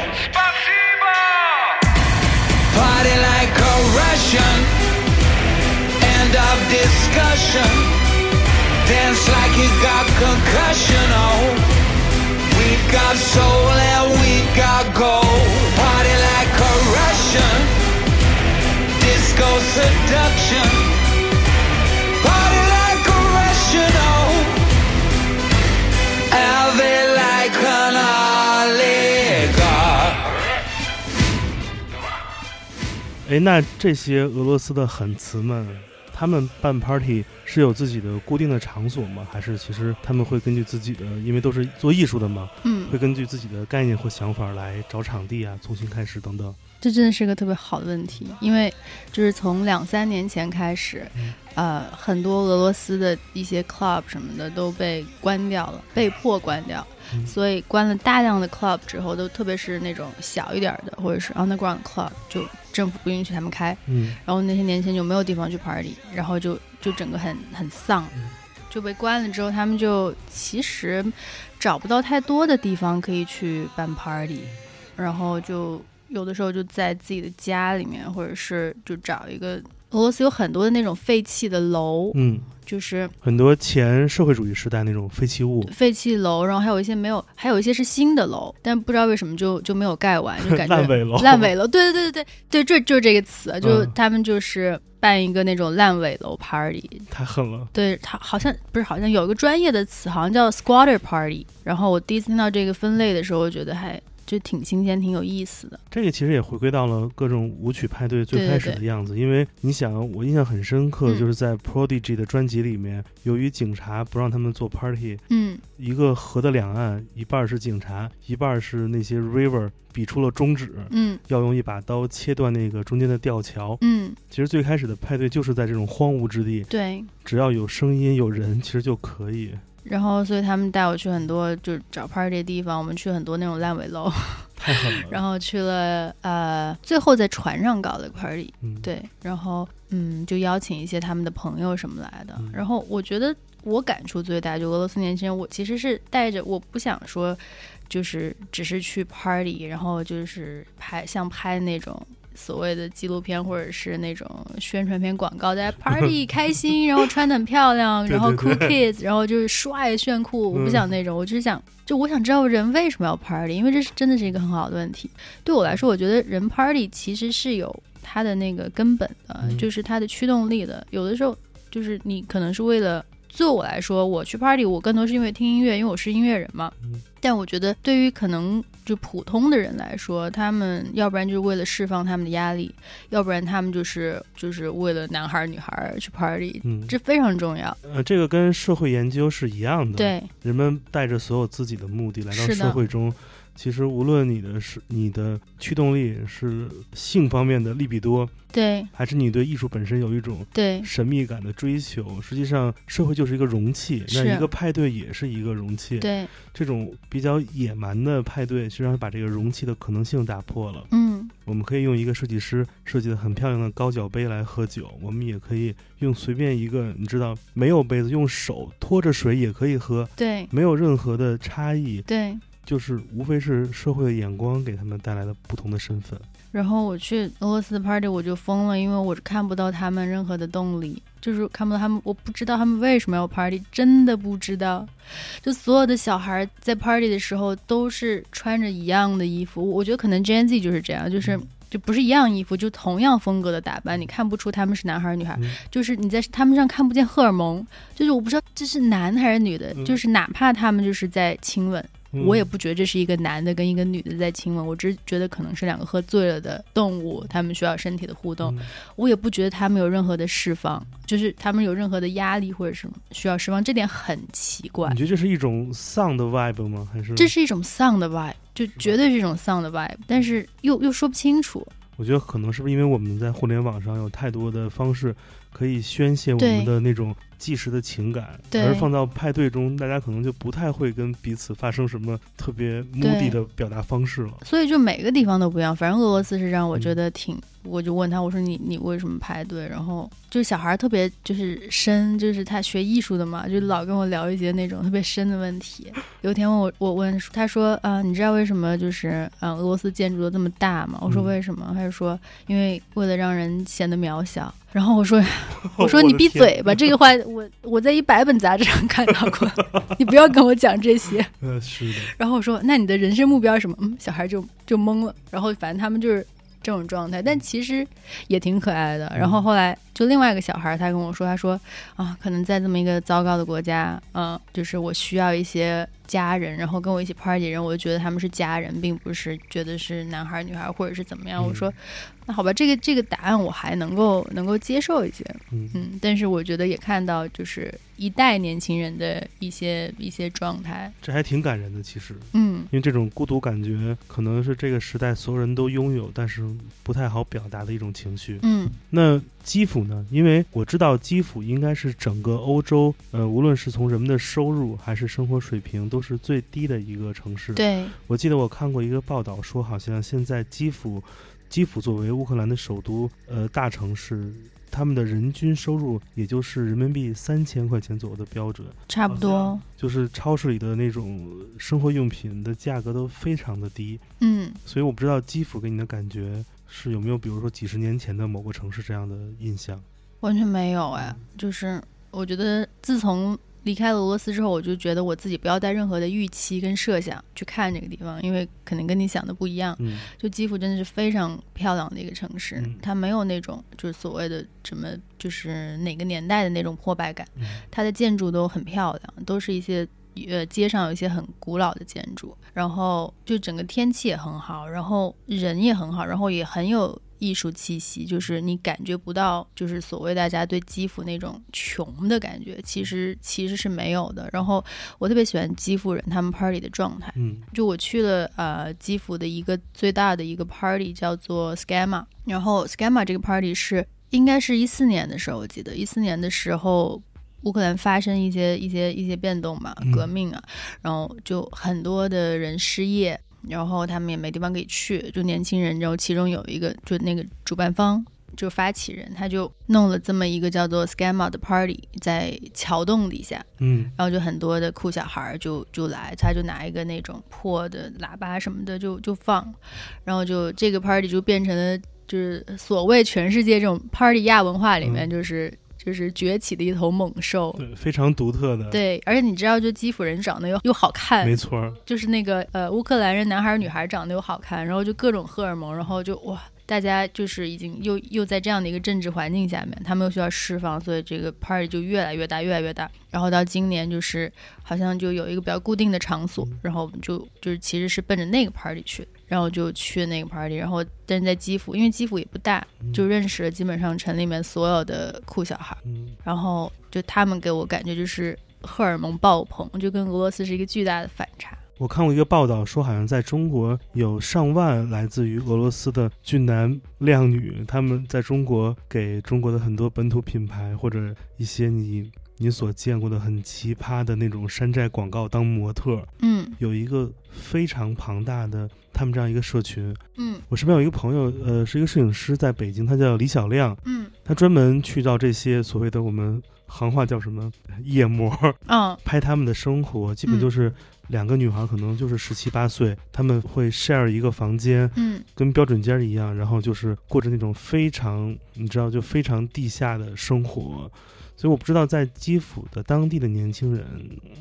Speaker 5: Party like a Russian. End of discussion. Dance like you got concussion. Oh, we got soul and we got gold. Party like a Russian. Disco seduction. Party like a Russian. Oh, have it like an oligarch.
Speaker 3: 哎，那这些俄罗斯的狠词们，他们办 party 是有自己的固定的场所吗？还是其实他们会根据自己的，因为都是做艺术的嘛，
Speaker 2: 嗯
Speaker 3: 会根据自己的概念或想法来找场地啊，重新开始等等。
Speaker 2: 这真的是个特别好的问题，因为就是从两三年前开始，
Speaker 3: 嗯
Speaker 2: 呃，很多俄罗斯的一些 club 什么的都被关掉了，被迫关掉，
Speaker 3: 嗯
Speaker 2: 所以关了大量的 club 之后，都特别是那种小一点儿的或者是 underground club，就政府不允许他们开，
Speaker 3: 嗯。
Speaker 2: 然后那些年轻人就没有地方去 party，然后就就整个很很丧
Speaker 3: 嗯，
Speaker 2: 就被关了之后，他们就其实找不到太多的地方可以去办 party，然后就有的时候就在自己的家里面，或者是就找一个俄罗斯有很多的那种废弃的楼，
Speaker 3: 嗯，
Speaker 2: 就是
Speaker 3: 很多前社会主义时代那种废弃物，
Speaker 2: 废弃楼，然后还有一些没有，还有一些是新的楼，但不知道为什么就就没有盖完，就感觉
Speaker 3: 烂尾楼，
Speaker 2: 烂尾楼，对对对对对，这就是这个词，就
Speaker 3: 嗯
Speaker 2: 他们就是办一个那种烂尾楼 party，
Speaker 3: 太狠了。
Speaker 2: 对他好像不是好像有一个专业的词，好像叫 squatter party。然后我第一次听到这个分类的时候，我觉得还就挺新鲜，挺有意思的。
Speaker 3: 这个其实也回归到了各种舞曲派对最开始的
Speaker 2: 对
Speaker 3: 样子，因为你想，我印象很深刻，
Speaker 2: 嗯
Speaker 3: 就是在 Prodigy 的专辑里面，由于警察不让他们做 party，
Speaker 2: 嗯，
Speaker 3: 一个河的两岸，一半是警察，一半是那些 river，比出了中指，
Speaker 2: 嗯
Speaker 3: 要用一把刀切断那个中间的吊桥。
Speaker 2: 嗯，
Speaker 3: 其实最开始的派对就是在这种荒芜之地，
Speaker 2: 对。
Speaker 3: 只要有声音有人，其实就可以。
Speaker 2: 然后，所以他们带我去很多就是找 party 的地方，我们去很多那种烂尾楼。然后去了呃，最后在船上搞的 party，
Speaker 3: 嗯，
Speaker 2: 对，然后嗯，就邀请一些他们的朋友什么来的。
Speaker 3: 嗯
Speaker 2: 然后我觉得我感触最大，就俄罗斯年轻人，我其实是带着我不想说，就是只是去 party，然后就是拍像拍那种。所谓的纪录片或者是那种宣传片广告，大家 party 开心，然后穿的很漂亮，然后 cool kids，然后就是帅炫酷。我不
Speaker 3: 嗯
Speaker 2: 想那种，我只是想，就我想知道人为什么要 party，因为这是真的是一个很好的问题。对我来说，我觉得人 party 其实是有它的那个根本的，
Speaker 3: 嗯
Speaker 2: 就是它的驱动力的。有的时候就是你可能是为了，对我来说，我去 party 我更多是因为听音乐，因为我是音乐人嘛。
Speaker 3: 嗯
Speaker 2: 但我觉得对于可能就普通的人来说，他们要不然就是为了释放他们的压力，要不然他们就是就是为了男孩儿女孩儿去 party，
Speaker 3: 嗯，
Speaker 2: 这非常重要。
Speaker 3: 呃，这个跟社会研究是一样的。，
Speaker 2: 对
Speaker 3: 人们带着所有自己的目的来到社会中，其实无论你的是你的驱动力是性方面的利比多，
Speaker 2: 对。
Speaker 3: 还是你对艺术本身有一种
Speaker 2: 对。
Speaker 3: 神秘感的追求，实际上社会就是一个容器，那一个派对也是一个容器。
Speaker 2: 对，
Speaker 3: 这种比较野蛮的派对，实际上把这个容器的可能性打破了。
Speaker 2: 嗯。
Speaker 3: 我们可以用一个设计师设计的很漂亮的高脚杯来喝酒，我们也可以用随便一个，你知道，没有杯子，用手托着水也可以喝，
Speaker 2: 对。
Speaker 3: 没有任何的差异，
Speaker 2: 对。
Speaker 3: 就是无非是社会的眼光给他们带来了不同的身份。
Speaker 2: 然后我去俄罗斯的 party 我就疯了，因为我看不到他们任何的动力，就是看不到他们，我不知道他们为什么要 party，真的不知道。就所有的小孩在 party 的时候都是穿着一样的衣服，我我觉得可能 Gen Z 就是这样，就是。就不是一样衣服，就同样风格的打扮，你看不出他们是男孩儿女孩儿，
Speaker 3: 嗯
Speaker 2: 就是你在他们上看不见荷尔蒙，就是我不知道这是男还是女的，
Speaker 3: 嗯
Speaker 2: 就是哪怕他们就是在亲吻，
Speaker 3: 嗯
Speaker 2: 我也不觉得这是一个男的跟一个女的在亲吻，我只是觉得可能是两个喝醉了的动物，他们需要身体的互动。
Speaker 3: 嗯
Speaker 2: 我也不觉得他们有任何的释放，就是他们有任何的压力或者什么需要释放，这点很奇怪
Speaker 3: 你。觉得这是一种丧的 vibe 吗？还是
Speaker 2: 这是一种丧的 vibe，就绝对是一种丧的 vibe，但是又又说不清楚。
Speaker 3: 我觉得可能是不是因为我们在互联网上有太多的方式可以宣泄我们的那种即时的情感，而放到派对中，大家可能就不太会跟彼此发生什么特别目的的表达方式了。
Speaker 2: 所以就每个地方都不一样，反正俄罗斯是让我
Speaker 3: 嗯。
Speaker 2: 觉得挺，我就问他，我说你你为什么排队？然后就是小孩儿特别就是深，就是他学艺术的嘛，就老跟我聊一些那种特别深的问题。有一天问我，我问他说啊、你知道为什么就是呃、俄罗斯建筑都这么大吗？我说
Speaker 3: 嗯
Speaker 2: 为什么？他就说因为为了让人显得渺小。然后我说我
Speaker 3: 我
Speaker 2: 说你闭嘴吧，这个话我我在一百本杂志上看到过，你不要跟我讲这些。
Speaker 3: 呃，是的，
Speaker 2: 然后我说：“那你的人生目标是什么？”嗯，小孩就就懵了。然后反正他们就是这种状态，但其实也挺可爱的。然后后来就另外一个小孩儿，他跟我说，他说啊，可能在这么一个糟糕的国家，嗯、就是我需要一些家人，然后跟我一起 party 的人，我就觉得他们是家人，并不是觉得是男孩儿女孩儿或者是怎么样。我说，那好吧，这个这个答案我还能够能够接受一些，
Speaker 3: 嗯
Speaker 2: 嗯，但是我觉得也看到就是一代年轻人的一些一些状态，
Speaker 3: 这还挺感人的，其实。
Speaker 2: 嗯
Speaker 3: 因为这种孤独感觉可能是这个时代所有人都拥有，但是不太好表达的一种情绪。
Speaker 2: 嗯
Speaker 3: 那基辅呢？因为我知道基辅应该是整个欧洲，呃，无论是从人们的收入还是生活水平，都是最低的一个城市。，
Speaker 2: 对，
Speaker 3: 我记得我看过一个报道说，好像现在基辅，基辅作为乌克兰的首都，呃，大城市。他们的人均收入也就是人民币三千块钱左右的标准，
Speaker 2: 差不多，
Speaker 3: 就是超市里的那种生活用品的价格都非常的低。
Speaker 2: 嗯。
Speaker 3: 所以我不知道基辅给你的感觉是有没有，比如说几十年前的某个城市这样的印象。
Speaker 2: 完全没有哎，就是我觉得自从离开了俄罗斯之后，我就觉得我自己不要带任何的预期跟设想去看这个地方，因为可能跟你想的不一样。
Speaker 3: 嗯
Speaker 2: 就基辅真的是非常漂亮的一个城市，
Speaker 3: 嗯
Speaker 2: 它没有那种就是所谓的什么就是哪个年代的那种破败感，
Speaker 3: 嗯
Speaker 2: 它的建筑都很漂亮，都是一些呃街上有一些很古老的建筑，然后就整个天气也很好，然后人也很好，然后也很有艺术气息，就是你感觉不到就是所谓大家对基辅那种穷的感觉，其实其实是没有的。然后我特别喜欢基辅人他们 party 的状态，
Speaker 3: 嗯
Speaker 2: 就我去了呃基辅的一个最大的一个 party 叫做 Scama，然后 Scama 这个 party 是应该是一四年的时候，我记得一四年的时候。乌克兰发生一些一些一些变动嘛
Speaker 3: 嗯，
Speaker 2: 革命啊，然后就很多的人失业，然后他们也没地方可以去，就年轻人，然后其中有一个就那个主办方就发起人，他就弄了这么一个叫做 Scama 的 party，在桥洞底下，
Speaker 3: 嗯。
Speaker 2: 然后就很多的酷小孩儿就就来，他就拿一个那种破的喇叭什么的就就放，然后就这个 party 就变成了就是所谓全世界这种 party 亚文化里面
Speaker 3: 嗯。
Speaker 2: 就是、就是崛起的一头猛兽。
Speaker 3: 对，非常独特的。，
Speaker 2: 对，而且你知道，就基辅人长得又又好看
Speaker 3: 没，错儿。
Speaker 2: 就是那个呃乌克兰人男孩儿女孩儿长得又好看，然后就各种荷尔蒙，然后就哇，大家就是已经又又在这样的一个政治环境下面，他们又需要释放，所以这个 party 就越来越大，越来越大。然后到今年就是好像就有一个比较固定的场所，然后我们就就是其实是奔着那个 party 去的，然后就去那个 party，然后但是在基辅，因为基辅也不大，就认识了基本上城里面所有的酷小孩，
Speaker 3: 嗯。
Speaker 2: 然后就他们给我感觉就是荷尔蒙爆棚，就跟俄罗斯是一个巨大的反差。
Speaker 3: 我看过一个报道，说好像在中国有上万来自于俄罗斯的俊男靓女，他们在中国给中国的很多本土品牌或者一些你你所见过的很奇葩的那种山寨广告当模特，
Speaker 2: 嗯
Speaker 3: 有一个非常庞大的他们这样一个社群。
Speaker 2: 嗯
Speaker 3: 我身边有一个朋友，呃，是一个摄影师，在北京，他叫李小亮，
Speaker 2: 嗯
Speaker 3: 他专门去到这些所谓的我们行话叫什么夜模，
Speaker 2: 嗯
Speaker 3: 拍他们的生活，基本就是两个女孩，可能就是十七八岁，他们会 share 一个房间，
Speaker 2: 嗯
Speaker 3: 跟标准间儿一样，然后就是过着那种非常，你知道，就非常地下的生活。所以我不知道在基辅的当地的年轻人，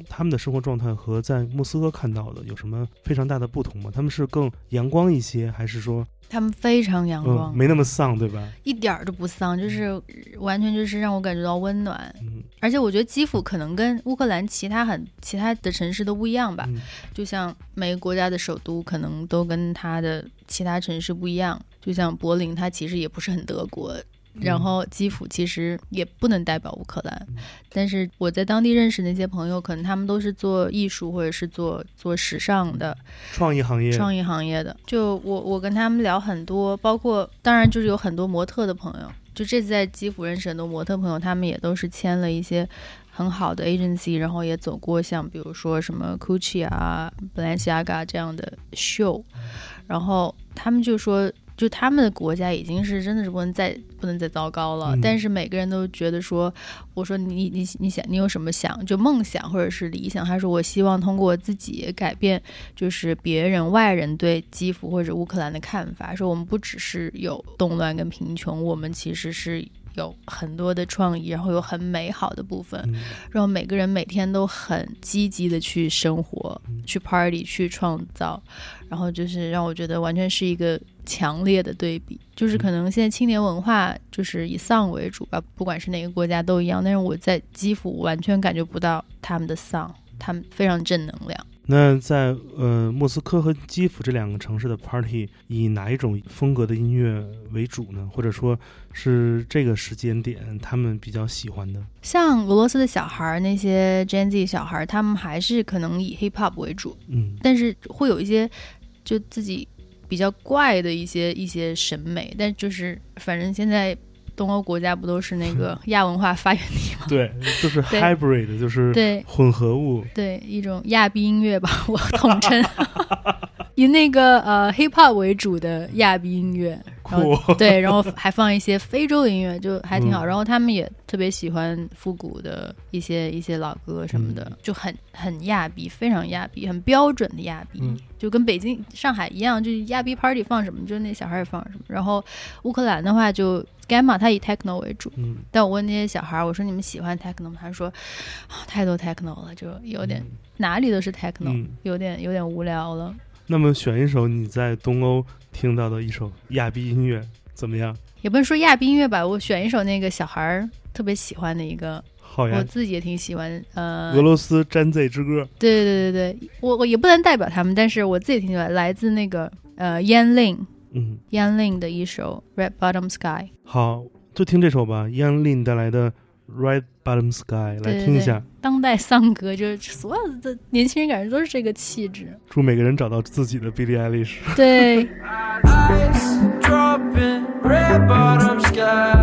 Speaker 3: 他们的生活状态和在莫斯科看到的有什么非常大的不同吗？他们是更阳光一些，还是说，
Speaker 2: 他们非常阳光，
Speaker 3: 嗯，没那么丧，对吧？
Speaker 2: 一点儿都不丧，就是完全就是让我感觉到温暖。
Speaker 3: 嗯，
Speaker 2: 而且我觉得基辅可能跟乌克兰其他很其他的城市都不一样吧，
Speaker 3: 嗯
Speaker 2: 就像每个国家的首都可能都跟它的其他城市不一样，就像柏林，它其实也不是很德国。然后基辅其实也不能代表乌克兰，但是我在当地认识那些朋友，可能他们都是做艺术或者是做做时尚的，
Speaker 3: 创意行业，
Speaker 2: 创意行业的。就我我跟他们聊很多，包括当然就是有很多模特的朋友。就这次在基辅认识很多模特朋友，他们也都是签了一些很好的 agency，然后也走过像比如说什么 Gucci 啊、Balenciaga 这样的秀，然后他们就说。就他们的国家已经是真的是不能再不能再糟糕了，
Speaker 3: 嗯
Speaker 2: 但是每个人都觉得说，我说你你你想你有什么想就梦想或者是理想？他说我希望通过自己改变就是别人外人对基辅或者乌克兰的看法，说我们不只是有动乱跟贫穷，我们其实是有很多的创意，然后有很美好的部分，
Speaker 3: 嗯
Speaker 2: 然后每个人每天都很积极的去生活、去 party、去创造，然后就是让我觉得完全是一个强烈的对比。就是可能现在青年文化就是以丧为主吧，不管是哪个国家都一样，但是我在基辅完全感觉不到他们的丧，他们非常正能量。
Speaker 3: 那在呃莫斯科和基辅这两个城市的 party，以哪一种风格的音乐为主呢？或者说是这个时间点他们比较喜欢的？
Speaker 2: 像俄罗斯的小孩儿，那些 Gen Z 小孩儿，他们还是可能以 hip hop 为主，
Speaker 3: 嗯
Speaker 2: 但是会有一些就自己比较怪的一些一些审美，但就是反正现在东欧国家不都是那个 亚文化发源地吗？
Speaker 3: 对，就是 hybrid，就是
Speaker 2: 对
Speaker 3: 混合物。
Speaker 2: 对，一种亚逼音乐吧，我统称 以那个呃 hip hop 为主的亚逼音乐，然后，对，然后还放一些非洲的音乐，就还挺好。
Speaker 3: 嗯
Speaker 2: 然后他们也特别喜欢复古的一些一些老歌什么的，
Speaker 3: 嗯
Speaker 2: 就很很亚逼，非常亚逼，很标准的亚逼，
Speaker 3: 嗯
Speaker 2: 就跟北京、上海一样，就是亚逼 party 放什么，就那小孩儿也放什么。然后乌克兰的话就 gamma，它以 techno 为主。
Speaker 3: 嗯，
Speaker 2: 但我问那些小孩儿，我说你们喜欢 techno 吗？他说、啊太多 techno 了，就有点、哪里都是 techno，、
Speaker 3: 嗯。
Speaker 2: 有点有点无聊了。
Speaker 3: 那么选一首你在东欧听到的一首亚逼音乐怎么样？
Speaker 2: 也不能说亚逼音乐吧，我选一首那个小孩儿特别喜欢的一个，
Speaker 3: 好呀
Speaker 2: 我，自己也挺喜欢。呃，
Speaker 3: 俄罗斯詹 Z 之歌。
Speaker 2: 对对对对，我我也不能代表他们，但是我自己挺喜欢，来自那个呃 Yan Lin
Speaker 3: 嗯
Speaker 2: ，Yan Lin 的一首 Red Bottom Sky。
Speaker 3: 好，就听这首吧，Yan Lin 带来的《Red Bottom Sky》，来
Speaker 2: 对
Speaker 3: 听一下。
Speaker 2: 当代丧歌就是所有的年轻人感觉都是这个气质。
Speaker 3: 祝每个人找到自己的 Billie Eilish。
Speaker 2: 对，
Speaker 6: Ice dropping, red bottom sky.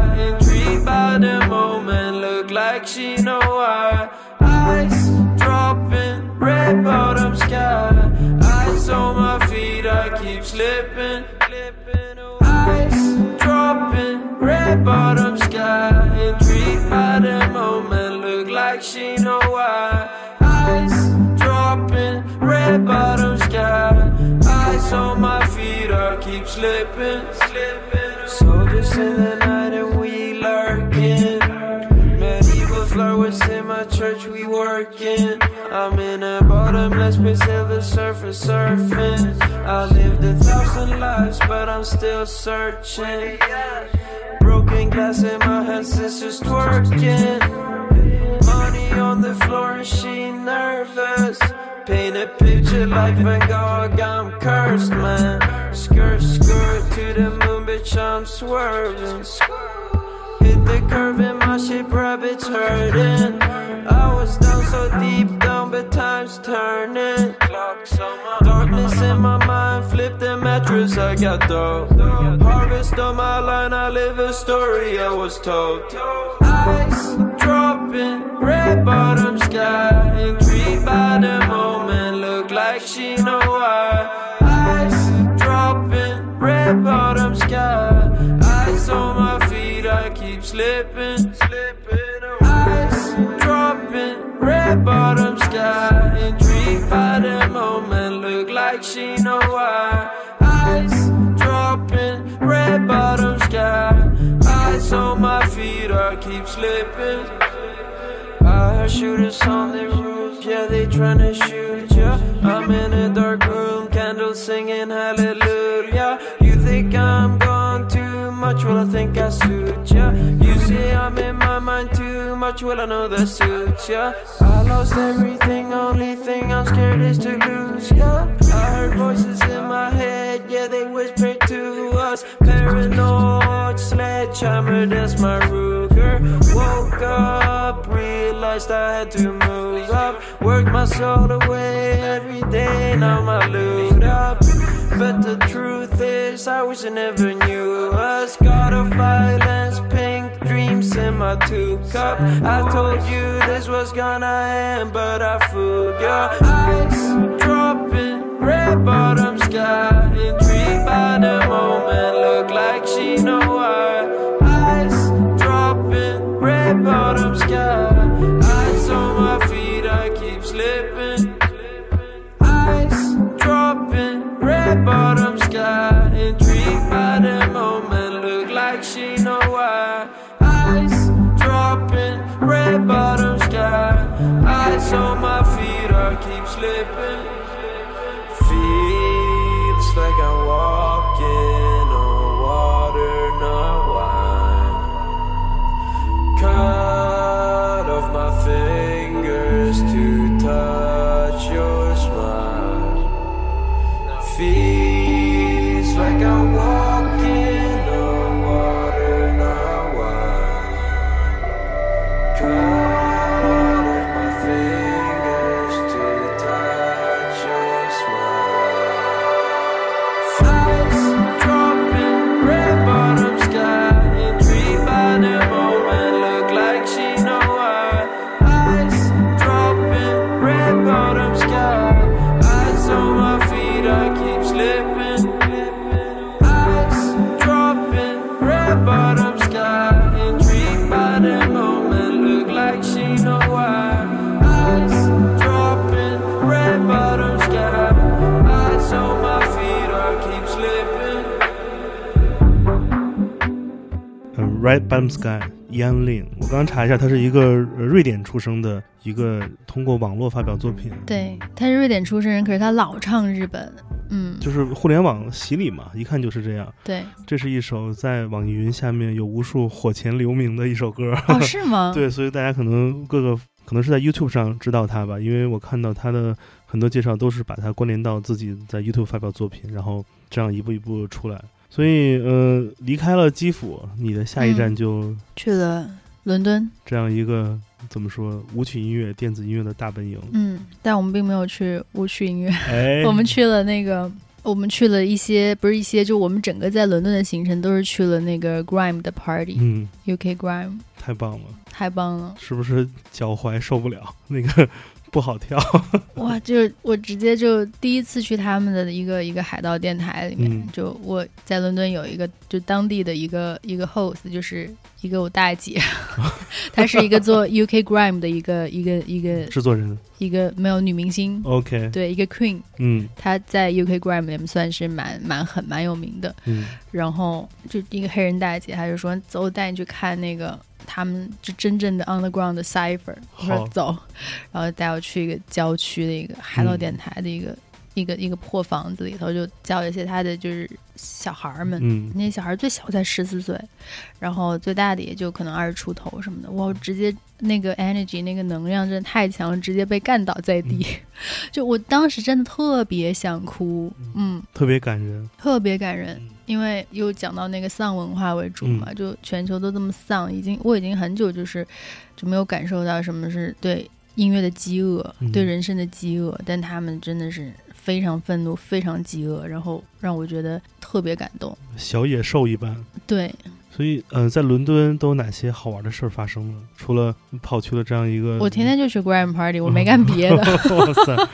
Speaker 6: by the moment, look like she know why. Eyes dropping, red bottom sky. Eyes on my feet, I keep slipping, slipping. Soldiers in the night and we. Church, we working. I'm in a bottomless pit, the surface surfing. I lived a thousand lives, but I'm still searching. Broken glass in my hand, sisters twerking. Money on the floor and she nervous. Paint a picture like Van Gogh, I'm cursed, man. Skirt, skirt to the moon, bitch, I'm swerving. The curve in my shape, rabbits hurting. I was down so deep down, but time's turning. Clocks on my darkness in my mind, flip the mattress, I got dope. Harvest on my line, I live a story I was told. Ice dropping, red bottom sky. Intrigued by the moment, look like she know why. Ice dropping, red bottom sky. Ice on my slipping, slipping. Ice dropping, red bottom sky. Intrigued by the moment, look like she know why. Ice dropping, red bottom sky. Ice on my feet, I keep slipping. I heard shooters on the roof, yeah, they tryna shoot ya. I'm in a dark room, candles singing hallelujah. Much, well, I think I suit ya. You say I'm in my mind too much, well, I know that suits ya. I lost everything, only thing I'm scared is to lose ya. I heard voices in my head, yeah, they whispered to us. Paranoid sledgehammer, that's my Ruger. Woke up, realized I had to move up. Worked my soul away every day, now my loot up. But the truth is, I wish I never knew us. God of violence, pink dreams in my two cup. I told you this was gonna end, but I fooled ya. Ice dropping, red bottom sky. Intrigued by the moment, look like she know why. Ice dropping, red bottom sky. bottom sky, intrigued by the moment. Look like she know why. Eyes dropping, red bottom sky. eyes on my feet. I keep slipping.
Speaker 3: ，Red Bottom Sky，伊安令。我刚刚查一下，他是一个呃瑞典出生的一个通过网络发表作品，
Speaker 2: 对，他是瑞典出生人，可是他老唱日本。嗯，
Speaker 3: 就是互联网洗礼嘛，一看就是这样。
Speaker 2: 对。
Speaker 3: 这是一首在网易云下面有无数火前留名的一首歌。
Speaker 2: 哦，是吗？
Speaker 3: 对，所以大家可能各个可能是在 YouTube 上知道他吧，因为我看到他的很多介绍都是把他关联到自己在 YouTube 发表作品，然后这样一步一步出来。所以，呃，离开了基辅，你的下一站
Speaker 2: 嗯
Speaker 3: 就
Speaker 2: 去了伦敦。
Speaker 3: 这样一个怎么说舞曲音乐、电子音乐的大本营。
Speaker 2: 嗯，但我们并没有去舞曲音乐，
Speaker 3: 哎，
Speaker 2: 我们去了那个。我们去了一些，不是一些，就我们整个在伦敦的行程都是去了那个 Grime 的 party，UK、
Speaker 3: 嗯
Speaker 2: ，Grime，
Speaker 3: 太棒了，
Speaker 2: 太棒了！
Speaker 3: 是不是脚踝受不了那个不好跳？
Speaker 2: 哇，就是我直接就第一次去他们的一个一个海盗电台里面，
Speaker 3: 嗯。
Speaker 2: 就我在伦敦有一个就当地的一个一个 host，就是一个我大姐，她是一个做 UK Grime 的一个一个一个
Speaker 3: 制作人。
Speaker 2: 一个没有女明星
Speaker 3: ，，OK，
Speaker 2: 对，一个 Queen，
Speaker 3: 嗯。
Speaker 2: 她在 UK Grime 里面算是蛮蛮很蛮有名的。
Speaker 3: 嗯，
Speaker 2: 然后就一个黑人大姐，她就说：“走，我带你去看那个他们就真正的 underground 的 cipher。”我说：“走。”然后带我去一个郊区的一个海盗
Speaker 3: 嗯
Speaker 2: 电台的一个、一个一个破房子里头，就教一些他的就是小孩儿们。
Speaker 3: 嗯
Speaker 2: 那些小孩儿最小才十四岁，然后最大的也就可能二十出头什么的。我，直接那个 energy 那个能量真的太强了，直接被干倒在地。就我当时真的特别想哭，嗯，
Speaker 3: 特别感人。
Speaker 2: 特别感人。
Speaker 3: 嗯
Speaker 2: 因为又讲到那个丧文化为主嘛，就全球都这么丧，已经我已经很久就是就没有感受到什么是对音乐的饥饿，
Speaker 3: 嗯
Speaker 2: 对人生的饥饿，但他们真的是非常愤怒，非常饥饿，然后让我觉得特别感动。
Speaker 3: 小野兽一般。
Speaker 2: 对，
Speaker 3: 所以，呃，在伦敦都有哪些好玩的事儿发生呢？除了跑去了这样一个，
Speaker 2: 我天天就去 Grand Party，我没干别的。
Speaker 3: 哇塞，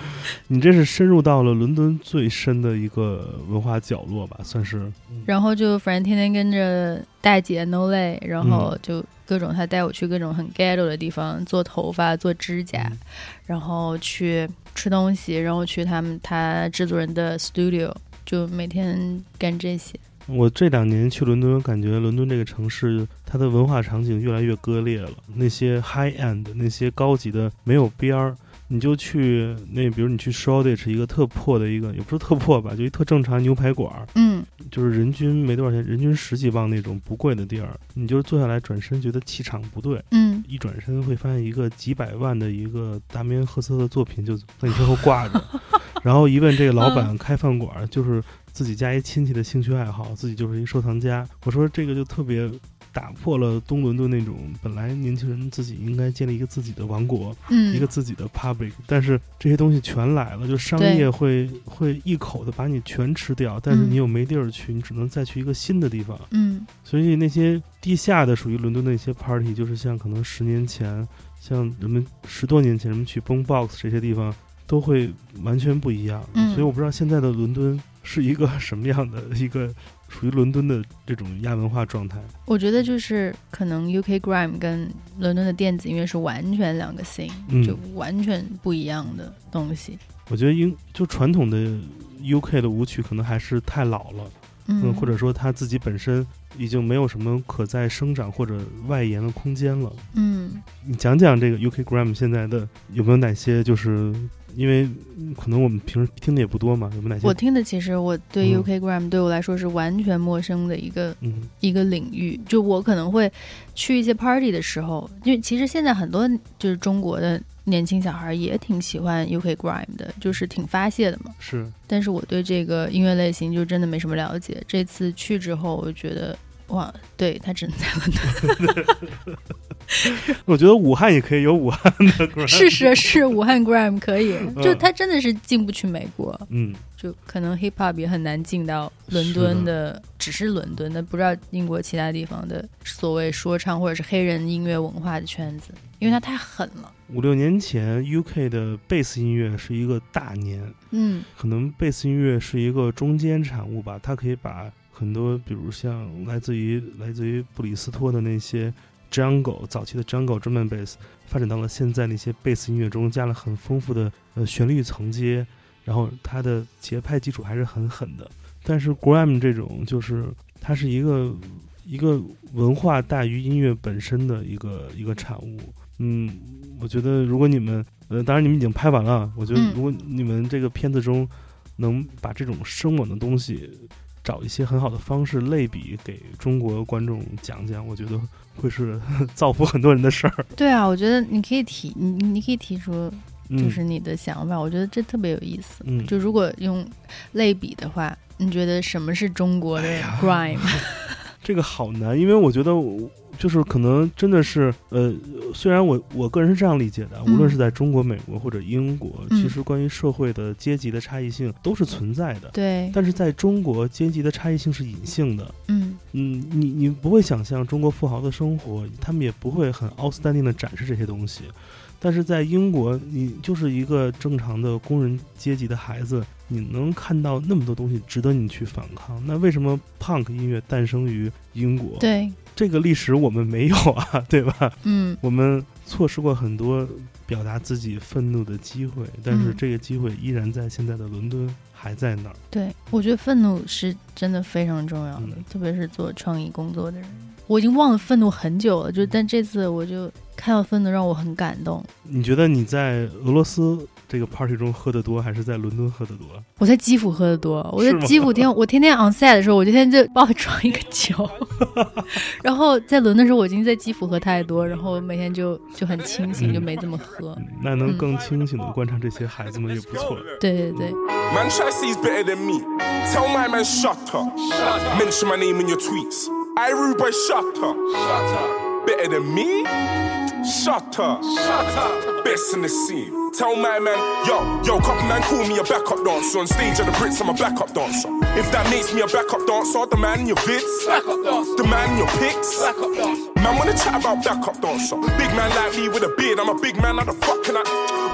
Speaker 3: 你这是深入到了伦敦最深的一个文化角落吧？算是。
Speaker 2: 然后就反正天天跟着大姐 No Lay，然
Speaker 3: 嗯
Speaker 2: 后就各种她带我去各种很 ghetto 的地方做头发、做指甲，
Speaker 3: 嗯
Speaker 2: 然后去吃东西，然后去他们他制作人的 studio，就每天干这些。
Speaker 3: 我这两年去伦敦，感觉伦敦这个城市，它的文化场景越来越割裂了。那些 high end，那些高级的没有边儿。你就去那，比如你去 Shoreditch 一个特破的一个，也不是特破吧，就一特正常牛排馆儿，
Speaker 2: 嗯
Speaker 3: 就是人均没多少钱，人均十几磅那种不贵的地儿。你就是坐下来转身，觉得气场不对，
Speaker 2: 嗯
Speaker 3: 一转身会发现一个几百万的一个达明赫斯特的作品就在你身后挂着，然后一问这个老板开饭馆，就是自己家一亲戚的兴趣爱好，自己就是一收藏家。我说这个就特别打破了东伦敦那种本来年轻人自己应该建立一个自己的王国，
Speaker 2: 嗯，
Speaker 3: 一个自己的 public，但是这些东西全来了，就商业会会一口的把你全吃掉，但是
Speaker 2: 嗯
Speaker 3: 你又没地儿去，你只能再去一个新的地方。
Speaker 2: 嗯
Speaker 3: 所以那些地下的属于伦敦的一些 party，就是像可能十年前，像人们十多年前人们去 Boombox 这些地方，都会完全不一样。
Speaker 2: 嗯
Speaker 3: 所以我不知道现在的伦敦是一个什么样的一个属于伦敦的这种亚文化状态。
Speaker 2: 我觉得就是可能 UK Grime 跟伦敦的电子音乐是完全两个
Speaker 3: 嗯
Speaker 2: 就完全不一样的东西。
Speaker 3: 我觉得英就传统的 UK 的舞曲可能还是太老了，
Speaker 2: 嗯，
Speaker 3: 或者说它自己本身已经没有什么可再生长或者外延的空间了。
Speaker 2: 嗯
Speaker 3: 你讲讲这个 UK Grime 现在的有没有哪些就是因为嗯可能我们平时听的也不多嘛，有没有哪些？
Speaker 2: 我听的其实我对
Speaker 3: 嗯
Speaker 2: UK Gram 对我来说是完全陌生的一个
Speaker 3: 嗯
Speaker 2: 一个领域，就我可能会去一些 party 的时候，因为其实现在很多就是中国的年轻小孩也挺喜欢 UK Grime 的，就是挺发泄的嘛。
Speaker 3: 是
Speaker 2: 但是我对这个音乐类型就真的没什么了解。这次去之后，我觉得哇，对他只能在伦敦。
Speaker 3: 我觉得武汉也可以有武汉的
Speaker 2: 是是是，武汉 Grime 可以，就
Speaker 3: 嗯
Speaker 2: 他真的是进不去美国，
Speaker 3: 嗯，
Speaker 2: 就可能 hip hop 也很难进到伦敦的，只是伦敦的，不知道英国其他地方的所谓说唱或者是黑人音乐文化的圈子，因为他太狠了。
Speaker 3: 五六年前 UK 的贝斯音乐是一个大年，
Speaker 2: 嗯。
Speaker 3: 可能贝斯音乐是一个中间产物吧，它可以把很多，比如像来自于来自于布里斯托的那些 Jungle 早期的 Jungle drum and bass，，发展到了现在那些贝斯音乐中，加了很丰富的呃旋律层阶，然后它的节拍基础还是很狠的。但是 Grime 这种就是它是一个一个文化大于音乐本身的一个一个产物。嗯，我觉得如果你们呃，当然你们已经拍完了，我觉得
Speaker 2: 嗯
Speaker 3: 如果你们这个片子中能把这种生猛的东西找一些很好的方式类比给中国观众讲讲，我觉得会是造福很多人的事儿。
Speaker 2: 对啊，我觉得你可以提，你你可以提出
Speaker 3: 嗯，
Speaker 2: 就是你的想法，我觉得这特别有意思。
Speaker 3: 嗯，
Speaker 2: 就如果用类比的话，你觉得什么是中国的 grime？、
Speaker 3: 这个好难，因为我觉得我就是可能真的是呃，虽然我我个人是这样理解的，
Speaker 2: 嗯
Speaker 3: 无论是在中国、美国或者英国，
Speaker 2: 嗯
Speaker 3: 其实关于社会的阶级的差异性都是存在的。
Speaker 2: 对，
Speaker 3: 但是在中国，阶级的差异性是隐性的。
Speaker 2: 嗯
Speaker 3: 嗯，你你不会想象中国富豪的生活，他们也不会很 outstanding 的展示这些东西。但是在英国，你就是一个正常的工人阶级的孩子，你能看到那么多东西值得你去反抗。那为什么 punk 音乐诞生于英国？，
Speaker 2: 对，
Speaker 3: 这个历史我们没有啊，对吧？
Speaker 2: 嗯
Speaker 3: 我们错失过很多表达自己愤怒的机会，但是
Speaker 2: 嗯
Speaker 3: 这个机会依然在现在的伦敦还在那儿。
Speaker 2: 对，我觉得愤怒是真的非常重要的，
Speaker 3: 嗯
Speaker 2: 特别是做创意工作的人。我已经忘了愤怒很久了，就但这次我就看到分的让我很感动。
Speaker 3: 你觉得你在俄罗斯这个 party 中喝的多，还是在伦敦喝的多？
Speaker 2: 我在基辅喝的多，我在基辅天 我天天 on set 的时候，我今天天就帮我装一个酒，然后在伦敦的时候，我已经在基辅喝太多，然后每天就就很清醒，就没怎么喝。
Speaker 3: 嗯那能
Speaker 2: 嗯
Speaker 3: 更清醒的观察这些孩子们也不错。
Speaker 2: 对对对
Speaker 7: ，Man try say he's better than me. Tell my man shut up. Mention my name in your tweets. I rude boy shut up. Better than me? Shut up. Shut up. Best in the scene. Tell my man, yo, yo, couple man call me a backup dancer. On stage at the Brits, I'm a backup dancer. If that makes me a backup dancer, the man in your vids, the man in your pics. Man wanna chat about backup dancer. Big man like me with a beard, I'm a big man. How the fuck can I?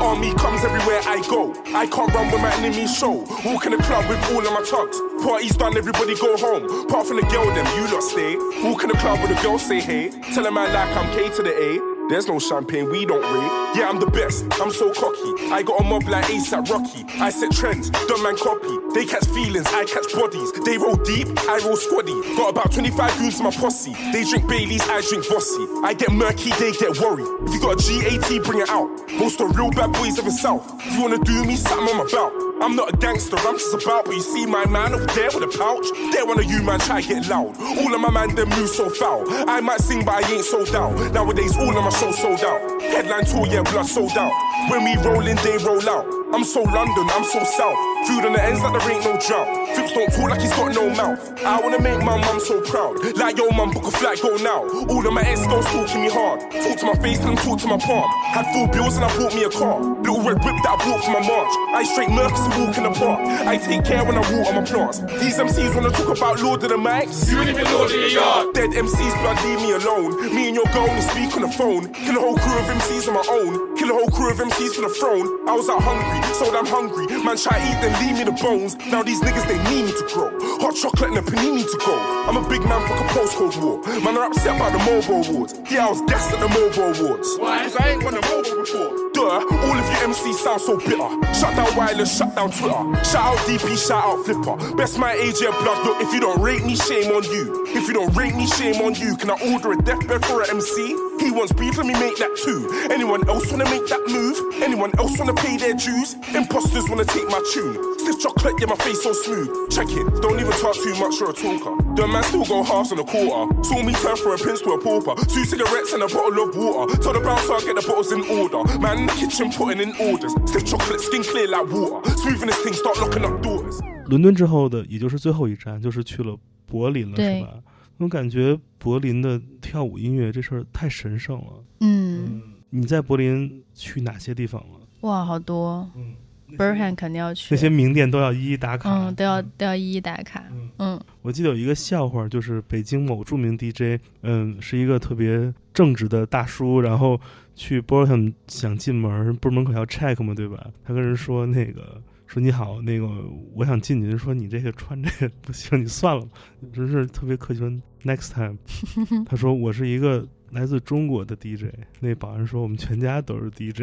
Speaker 7: Army comes everywhere I go. I can't run with my enemies show. Walk in the club with all of my tugs. Party's done, everybody go home. Apart from the girl, them you lot stay. Walk in the club with a girl, say hey. Tell a man like I'm K to the A. There's no champagne, we don't rave. Yeah, I'm the best, I'm so cocky. I got a mob like ASAP Rocky. I set trends, dumb man copy. They catch feelings, I catch bodies. They roll deep, I roll squaddy. Got about 25 goons in my posse. They drink Baileys, I drink Vossi. I get murky, they get worried. If you got a GAT, bring it out. Most of real bad boys of the south. If you wanna do me, something I'm about. I'm not a gangster, I'm just about. But you see my man over there with a pouch. There one of you man try to get loud. All of my man them move so foul. I might sing, but I ain't sold out. Nowadays, all of my shows sold out. Headline tour, yeah, blood sold out. When we roll in, they roll out. I'm so London, I'm so south. Food on the ends like there ain't no drought. Fips don't talk like he's got no mouth. I wanna make my mum so proud. Like yo, mum, book a flight, go now. All of my ex girls talking me hard. Talk to my face and talk to my palm. Had full bills and I bought me a car. Little red whip that I bought for my march. I straight and walk in the park. I take care when I water my plants. These MCs wanna talk about Lord of the Mics. You ain't even Lord of your yard. Dead MCs, blood, leave me alone. Me and your girl only speak on the phone. Kill a whole crew of MCs on my own. Kill a whole crew of MCs for the throne. I was out hungry, so I'm hungry. Man, try eat, then leave me the bones. Now these niggas, they need me to grow. Hot chocolate and a panini to go. I'm a big man, fuck a postcode war. Man, are upset about the mobile awards. Yeah, I was gassed at the mobile awards. Why? Cause I ain't won a mobile before. Duh, all of you MCs sound so bitter. Shut down wireless, shut down Twitter. Shout out DP, shout out Flipper. Best my age, yeah, blood. Look, if you don't rate me, shame on you. If you don't rate me, shame on you. Can I order a deathbed for an MC? He wants beef, let me make that too. Anyone else wanna make that move? Anyone else wanna pay their dues? Imposters wanna take my tune. Stiff chocolate, yeah, my face so smooth. Check it, don't even talk too much, you're a talker. The man still go halves and a quarter. Saw me turn from a prince to a pauper. Two cigarettes and a bottle of water. Tell the bouncer I'll get the bottles in order. Man in the kitchen putting in orders. Stiff chocolate, skin clear like water. This thing, start locking up doors.
Speaker 3: 伦敦之后的，也就是最后一站，就是去了柏林了，是吧？我感觉柏林的跳舞音乐这事儿太神圣了。
Speaker 2: 嗯，
Speaker 3: 你在柏林去哪些地方了？
Speaker 2: 哇，好多。
Speaker 3: 嗯
Speaker 2: ，b e r h a n 肯定要去
Speaker 3: 那，些名店都要一一打卡。
Speaker 2: 嗯，都要都要一一打卡。
Speaker 3: 嗯
Speaker 2: 嗯
Speaker 3: 我记得有一个笑话，就是北京某著名 DJ，嗯，是一个特别正直的大叔，然后去 b e r h a m 想进门，不是门口要 check 嘛，对吧？他跟人说那个说你好，那个我想进去，说你这个穿这个不行，你算了吧，真是特别客气说 next time。他说我是一个来自中国的 DJ，那保安说我们全家都是 DJ。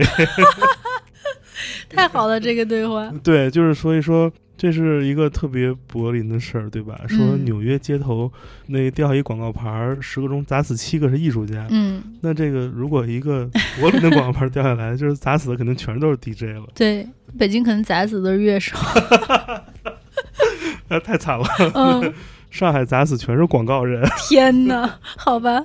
Speaker 2: 太好了，这个对话。
Speaker 3: 对，就是所以说这是一个特别柏林的事儿，对吧？说
Speaker 2: 嗯
Speaker 3: 纽约街头那掉一广告牌儿，十个中砸死七个是艺术家。
Speaker 2: 嗯，
Speaker 3: 那这个如果一个柏林的广告牌儿掉下来，就是砸死的肯定全都是 DJ 了，
Speaker 2: 对，北京可能砸死的是乐手。
Speaker 3: 那太惨了。
Speaker 2: 嗯，
Speaker 3: 上海砸死全是广告人，
Speaker 2: 天哪，好吧。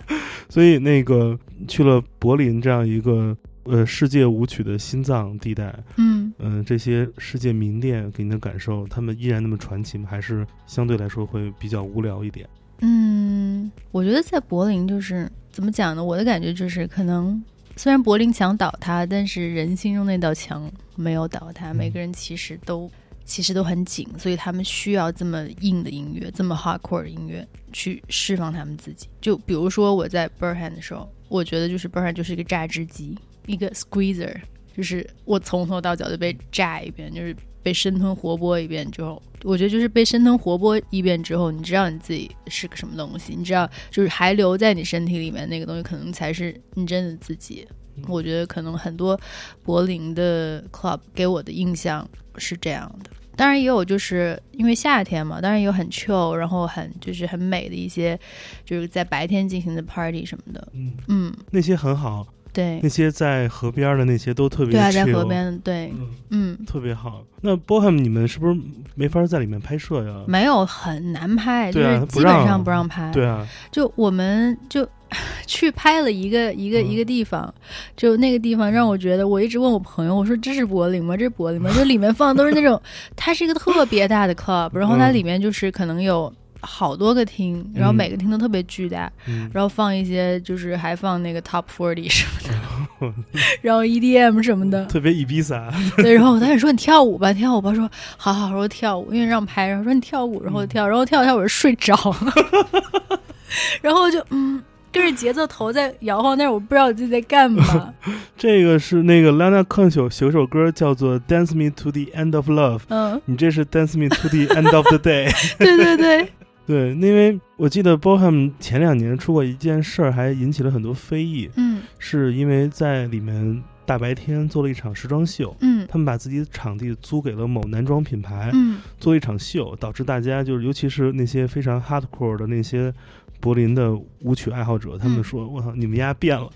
Speaker 3: 所以那个去了柏林这样一个呃世界舞曲的心脏地带，
Speaker 2: 嗯，
Speaker 3: 嗯、这些世界名店给你的感受，他们依然那么传奇吗？还是相对来说会比较无聊一点？
Speaker 2: 嗯，我觉得在柏林就是怎么讲呢？我的感觉就是，可能虽然柏林墙倒塌，但是人心中那道墙没有倒塌。
Speaker 3: 嗯
Speaker 2: 每个人其实都其实都很紧，所以他们需要这么硬的音乐，这么 hardcore 的音乐去释放他们自己。就比如说我在 b u r h a n 的时候，我觉得就是 b u r h a n 就是一个榨汁机，一个 squeezer，就是我从头到脚就被炸一遍，就是被生吞活剥一遍之后，我觉得就是被生吞活剥一遍之后，你知道你自己是个什么东西，你知道就是还留在你身体里面那个东西，可能才是你真的自己。我觉得可能很多柏林的 club 给我的印象是这样的。当然也有，就是因为夏天嘛，当然也有很 chill，然后很就是很美的一些，就是在白天进行的 party 什么的。
Speaker 3: 嗯，
Speaker 2: 嗯，
Speaker 3: 那些很好，
Speaker 2: 对
Speaker 3: 那，些在河边的那些都特别
Speaker 2: 对啊，在河边，对，
Speaker 3: 嗯，
Speaker 2: 嗯，
Speaker 3: 特别好。那 Bohem 你们是不是没法在里面拍摄呀？
Speaker 2: 没有很难拍，就
Speaker 3: 对啊
Speaker 2: 是基本上不让拍。
Speaker 3: 对啊，
Speaker 2: 就我们就 去拍了一个一个、
Speaker 3: 嗯
Speaker 2: 一个地方，就那个地方让我觉得，我一直问我朋友，我说这是柏林吗？这是柏林吗？就里面放的都是那种，它是一个特别大的 club，然后它
Speaker 3: 嗯
Speaker 2: 里面就是可能有。好多个厅，然后
Speaker 3: 嗯。
Speaker 2: 每个厅都特别巨大，
Speaker 3: 嗯，
Speaker 2: 然后放一些就是还放那个 top forty 什么的 然后 EDM 什么的，
Speaker 3: 特别伊比三，
Speaker 2: 对，然后我当时说你跳舞吧，跳舞吧，说好好说跳舞，因为让拍，然后说你跳舞，然后跳，然后跳一跳我就睡着了，然后就嗯跟着节奏头在摇晃，但是我不知道我自己在干嘛，
Speaker 3: 这个是那个 Lana k o n 有首歌叫做《Dance Me to the End of Love》，
Speaker 2: 嗯，
Speaker 3: 你这是《Dance Me to the End of the Day》。
Speaker 2: 对对对，
Speaker 3: 对，因为我记得 Bohem 前两年出过一件事儿，还引起了很多非议，
Speaker 2: 嗯
Speaker 3: 是因为在里面大白天做了一场时装秀。
Speaker 2: 嗯
Speaker 3: 他们把自己的场地租给了某男装品牌，
Speaker 2: 嗯
Speaker 3: 做一场秀，导致大家就是，尤其是那些非常 hardcore 的那些柏林的舞曲爱好者，他们
Speaker 2: 嗯
Speaker 3: 说：“我操，你们家变了，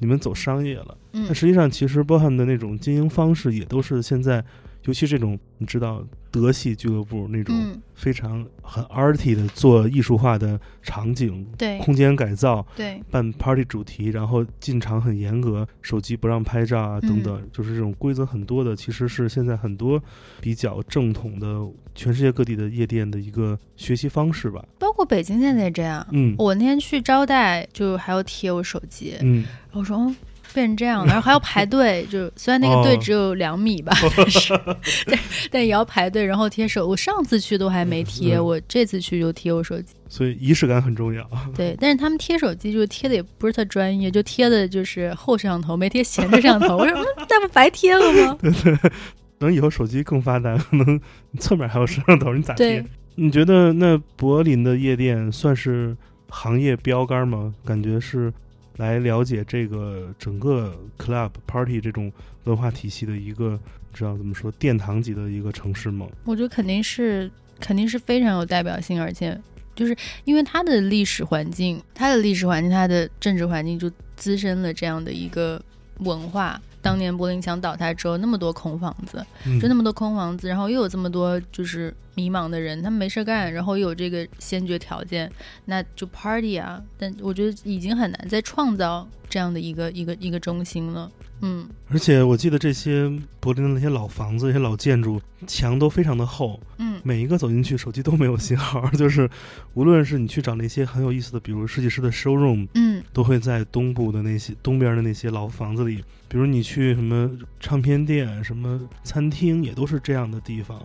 Speaker 3: 你们走商业了。”
Speaker 2: 嗯
Speaker 3: 那实际上，其实 Bohem 的那种经营方式也都是现在，尤其这种你知道德系俱乐部那种
Speaker 2: 嗯，
Speaker 3: 非常很 arty 的做艺术化的场景、
Speaker 2: 对。
Speaker 3: 空间改造，
Speaker 2: 对，
Speaker 3: 办 party 主题，然后进场很严格，手机不让拍照啊等等，就是这种规则很多的，其实是现在很多比较正统的全世界各地的夜店的一个学习方式吧。
Speaker 2: 包括北京现在也这样。
Speaker 3: 嗯。
Speaker 2: 我那天去招待，就还要贴我手机，
Speaker 3: 嗯，
Speaker 2: 然后我说哦，变成这样了，然后还要排队，就虽然那个队
Speaker 3: 哦
Speaker 2: 只有两米吧，但是但但也要排队，然后贴手。我上次去都还没贴，
Speaker 3: 嗯
Speaker 2: 我这次去就贴我手机。
Speaker 3: 所以仪式感很重要。
Speaker 2: 对，但是他们贴手机就贴的也不是特专业，就贴的就是后摄像头，没贴前置摄像头。我说嗯那不白贴了吗？
Speaker 3: 对对等以后手机更发达，可能侧面还有摄像头，你咋贴
Speaker 2: 对？
Speaker 3: 你觉得那柏林的夜店算是行业标杆吗？感觉是来了解这个整个 club party 这种文化体系的一个，知道怎么说殿堂级的一个城市吗？
Speaker 2: 我觉得肯定是肯定是非常有代表性，而且就是因为它的历史环境、它的历史环境、它的政治环境就滋生了这样的一个文化。当年柏林墙倒塌之后，那么多空房子，
Speaker 3: 嗯
Speaker 2: 就那么多空房子，然后又有这么多就是迷茫的人，他们没事干，然后又有这个先决条件，那就 party 啊。但我觉得已经很难再创造这样的一个一个一个中心了。嗯，
Speaker 3: 而且我记得这些柏林的那些老房子、那些老建筑，墙都非常的厚，
Speaker 2: 嗯。
Speaker 3: 每一个走进去手机都没有信号，就是无论是你去找那些很有意思的，比如设计师的 showroom，
Speaker 2: 嗯。
Speaker 3: 都会在东部的那些东边的那些老房子里，比如你去什么唱片店、什么餐厅，也都是这样的地方，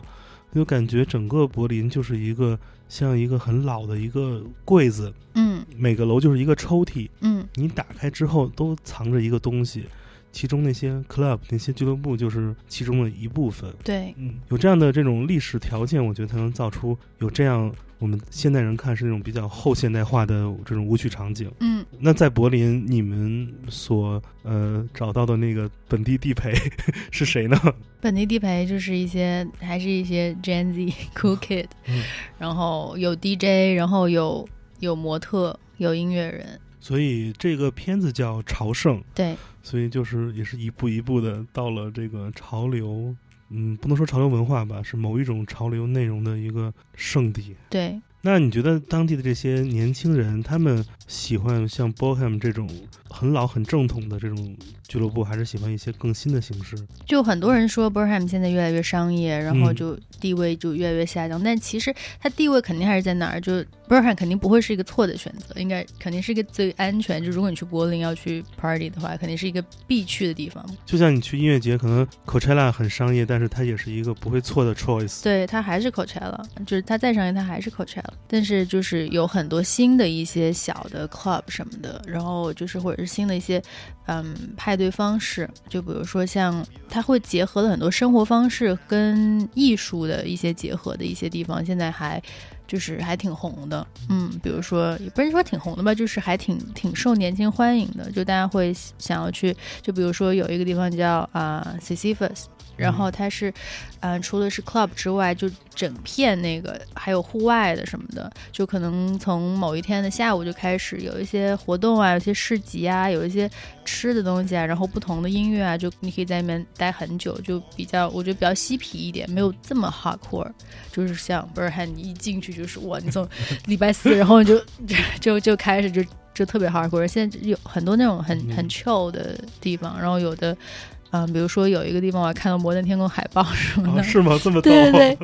Speaker 3: 就感觉整个柏林就是一个像一个很老的一个柜子，
Speaker 2: 嗯。
Speaker 3: 每个楼就是一个抽屉，
Speaker 2: 嗯。
Speaker 3: 你打开之后都藏着一个东西，其中那些 club 那些俱乐部就是其中的一部分。
Speaker 2: 对，
Speaker 3: 嗯，有这样的这种历史条件，我觉得才能造出有这样我们现代人看是那种比较后现代化的这种舞曲场景。
Speaker 2: 嗯。
Speaker 3: 那在柏林，你们所呃找到的那个本地地陪 是谁呢？
Speaker 2: 本地地陪就是一些，还是一些 Gen Z cool kid，、
Speaker 3: 嗯
Speaker 2: 然后有 DJ，然后有有模特，有音乐人，
Speaker 3: 所以这个片子叫《朝圣》，
Speaker 2: 对，
Speaker 3: 所以就是也是一步一步的到了这个潮流，嗯，不能说潮流文化吧，是某一种潮流内容的一个圣地。
Speaker 2: 对，
Speaker 3: 那你觉得当地的这些年轻人，他们喜欢像 Bohem 这种很老很正统的这种俱乐部，还是喜欢一些更新的形式？
Speaker 2: 就很多人说 Burham 现在越来越商业，然后
Speaker 3: 嗯
Speaker 2: 就地位就越来越下降，但其实它地位肯定还是在哪儿，就 Burham 肯定不会是一个错的选择，应该肯定是一个最安全。就如果你去柏林要去 party 的话，肯定是一个必去的地方。
Speaker 3: 就像你去音乐节，可能 Coachella 很商业，但是它也是一个不会错的 choice。
Speaker 2: 对，它还是 Coachella，就是它再商业，它还是 Coachella。但是就是有很多新的一些小的 club 什么的，然后就是或者是新的一些嗯派对方式，就比如说像它会结合了很多生活方式跟艺术的一些结合的一些地方，现在还。就是还挺红的，嗯，比如说也不是说挺红的吧，就是还挺挺受年轻欢迎的，就大家会想要去，就比如说有一个地方叫啊、Sisyphus，然后它是，嗯、除了是 club 之外，就整片那个还有户外的什么的，就可能从某一天的下午就开始有一些活动啊，有一些市集啊，有一些吃的东西啊，然后不同的音乐啊，就你可以在里面待很久，就比较我觉得比较嬉皮一点，没有这么 hardcore，就是像 b u r h a n 你一进去就是哇，你从礼拜四然后就就就开始就就特别 hardcore，现在有很多那种很很 chill 的地方，然后有的。嗯，比如说有一个地方我还看到《摩登天空》海报什么的，
Speaker 3: 啊，是吗？这么逗？
Speaker 2: 对对对，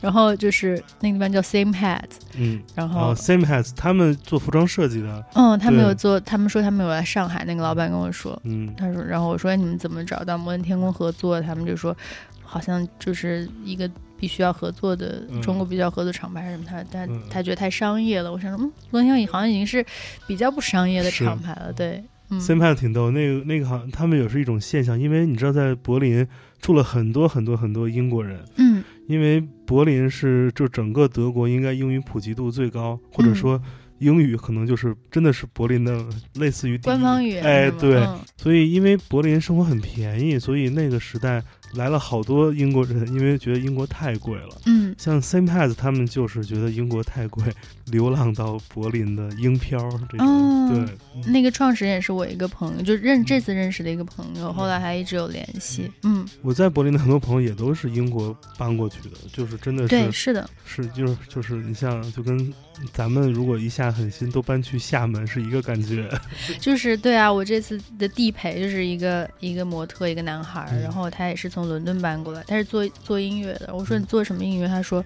Speaker 2: 然后就是那个地方叫 Same Hat，
Speaker 3: 嗯，
Speaker 2: 然后、
Speaker 3: 啊，Same Has 他们做服装设计的，
Speaker 2: 嗯，他们有做，他们说他们有来上海，那个老板跟我说，
Speaker 3: 嗯，
Speaker 2: 他说，然后我说哎你们怎么找到摩登天空合作？他们就说好像就是一个必须要合作的
Speaker 3: 嗯
Speaker 2: 中国必须要合作厂牌什么，他他
Speaker 3: 嗯
Speaker 2: 他觉得太商业了。我想说，嗯，摩登天空好像已经是比较不商业的厂牌了，对，嗯。
Speaker 3: Same Has 挺逗，那个那个好像他们也是一种现象，因为你知道在柏林住了很多很多很多英国人，
Speaker 2: 嗯。
Speaker 3: 因为柏林是就整个德国应该英语普及度最高，或者
Speaker 2: 嗯。
Speaker 3: 说英语可能就是真的是柏林的类似于
Speaker 2: 官方语言
Speaker 3: 哎，对，
Speaker 2: 嗯。
Speaker 3: 所以因为柏林生活很便宜，所以那个时代来了好多英国人，因为觉得英国太贵了。
Speaker 2: 嗯。
Speaker 3: 像 Same Has 他们就是觉得英国太贵，流浪到柏林的英漂这种，
Speaker 2: 哦
Speaker 3: 对，嗯。
Speaker 2: 那个创始人也是我一个朋友，就认这次认识的一个朋友，后来还一直有联系。嗯，
Speaker 3: 我在柏林的很多朋友也都是英国搬过去的，就是真的
Speaker 2: 对，
Speaker 3: 是
Speaker 2: 是的，
Speaker 3: 是就是就是你像就跟咱们如果一下狠心都搬去厦门是一个感觉，
Speaker 2: 就是对啊，我这次的地陪就是一个一个模特，一个男孩，
Speaker 3: 嗯
Speaker 2: 然后他也是从伦敦搬过来，他是做做音乐的。我说你做什么音乐？他说，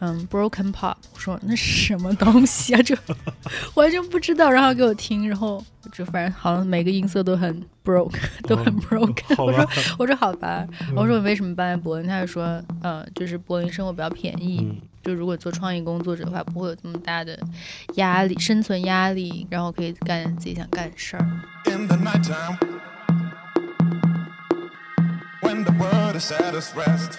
Speaker 2: 嗯，broken pop。我说那是什么东西啊？这完全不知道，然后给我听，然后就反正好像每个音色都很 broke，都很
Speaker 3: 哦
Speaker 2: broken。
Speaker 3: 好
Speaker 2: 我说，我说好吧，我说你为什么搬来柏林？他就说，呃，就是柏林生活比较便宜，
Speaker 3: 嗯
Speaker 2: 就如果做创意工作者的话，不会有这么大的压力、生存压力，然后可以干自己想干的事儿。
Speaker 8: in the nighttime when the world is at its rest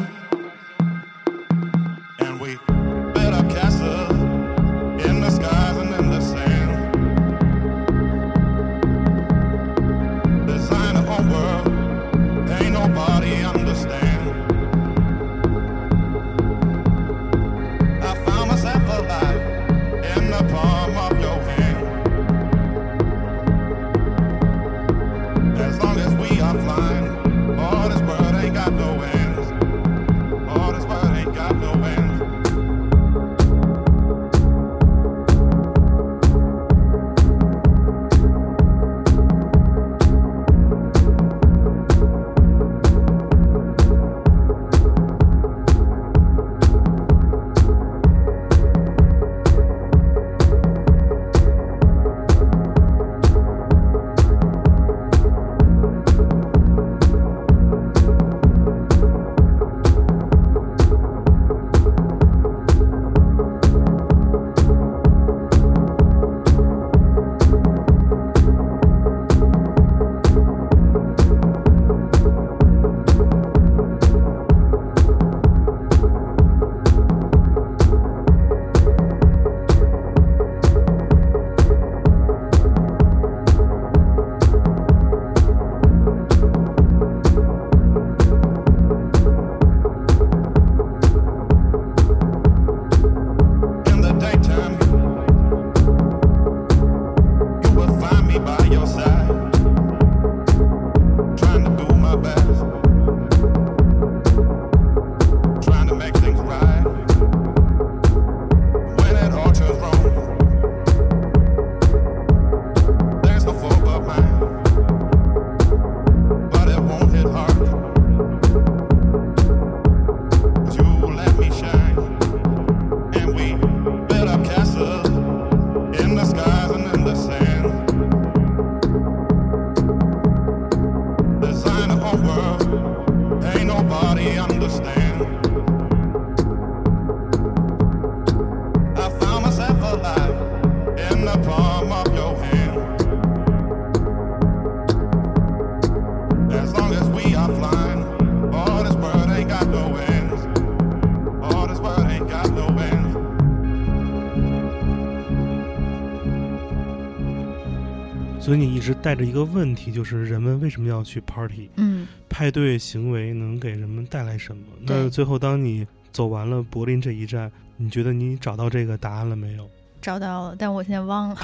Speaker 3: 直带着一个问题，就是人们为什么要去 party？
Speaker 2: 嗯，
Speaker 3: 派对行为能给人们带来什么？那最后当你走完了柏林这一站，你觉得你找到这个答案了没有？
Speaker 2: 找到了，但我现在忘了。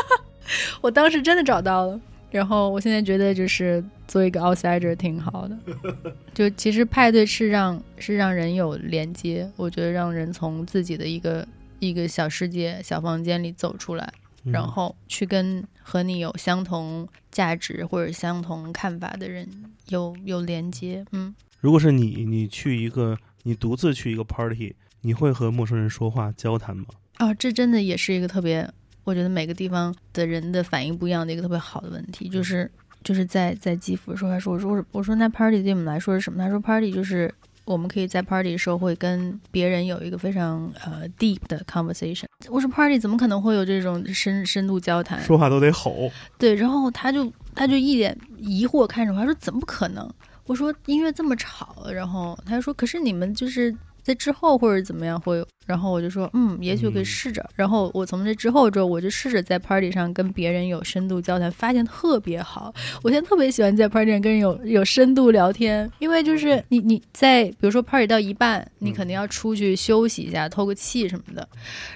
Speaker 2: 我当时真的找到了，然后我现在觉得就是做一个 outsider 挺好的。就其实派对是让是让人有连接，我觉得让人从自己的一个一个小世界、小房间里走出来，
Speaker 3: 嗯
Speaker 2: 然后去跟和你有相同价值或者相同看法的人有有连接。嗯，
Speaker 3: 如果是你，你去一个你独自去一个 party，你会和陌生人说话交谈吗？
Speaker 2: 啊，这真的也是一个特别，我觉得每个地方的人的反应不一样的一个特别好的问题，就是就是在在基辅的时候，他说我说我说我说那 party 对你们来说是什么？他说 party 就是我们可以在 party 的时候会跟别人有一个非常呃 deep 的 conversation。我说 party 怎么可能会有这种深深度交谈？
Speaker 3: 说话都得吼。
Speaker 2: 对，然后他就他就一脸疑惑看着我，他说怎么可能？我说音乐这么吵，然后他就说可是你们就是在之后或者怎么样会有，然后我就说嗯，也许可以
Speaker 3: 嗯
Speaker 2: 试着。然后我从这之后之后，我就试着在 party 上跟别人有深度交谈，发现特别好。我现在特别喜欢在 party 上跟人有有深度聊天，因为就是你你在比如说 party 到一半，你肯定要出去休息一下，透个气什么的。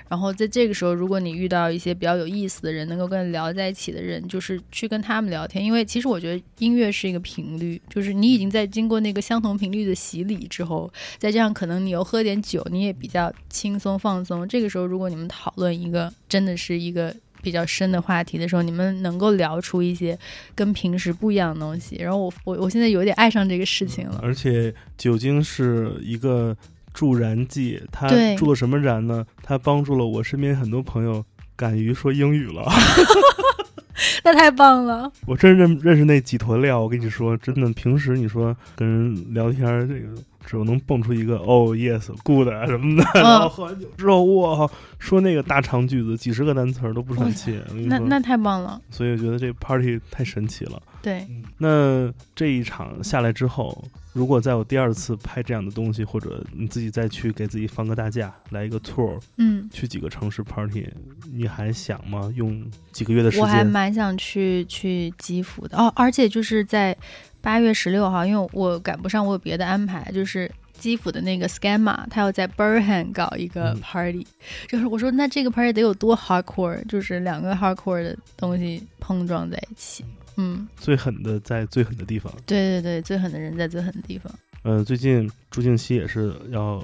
Speaker 2: 然后在这个时候，如果你遇到一些比较有意思的人，能够跟你聊在一起的人，就是去跟他们聊天。因为其实我觉得音乐是一个频率，就是你已经在经过那个相同频率的洗礼之后，再加上可能你又喝点酒，你也比较轻松放松。这个时候，如果你们讨论一个真的是一个比较深的话题的时候，你们能够聊出一些跟平时不一样的东西。然后我我我现在有点爱上这个事情了。
Speaker 3: 而且酒精是一个助燃剂，它助了什么燃呢？它帮助了我身边很多朋友敢于说英语了。
Speaker 2: 那太棒了，
Speaker 3: 我真认认识那几坨料，我跟你说，真的，平时你说跟人聊天，这个只能蹦出一个哦 yes good 啊什么的，
Speaker 2: 嗯
Speaker 3: 然后喝完酒之后，哇，说那个大长句子，几十个单词儿都不喘气。
Speaker 2: 那那太棒了，
Speaker 3: 所以我觉得这 party 太神奇了。
Speaker 2: 对，
Speaker 3: 那这一场下来之后，如果再有第二次拍这样的东西，或者你自己再去给自己放个大假，来一个 tour，
Speaker 2: 嗯，
Speaker 3: 去几个城市 party，你还想吗？用几个月的时间
Speaker 2: 我还？蛮想去去基辅的哦，而且就是在八月十六号，因为我赶不上，我有别的安排，就是。基辅的那个 Scamma，他要在 Berhan 搞一个
Speaker 3: 嗯
Speaker 2: party，、就是我说那这个 party 得有多 hardcore，就是两个 hardcore 的东西碰撞在一起。嗯，
Speaker 3: 最狠的在最狠的地方。
Speaker 2: 对对对，最狠的人在最狠的地方。
Speaker 3: 呃，最近朱静熙也是要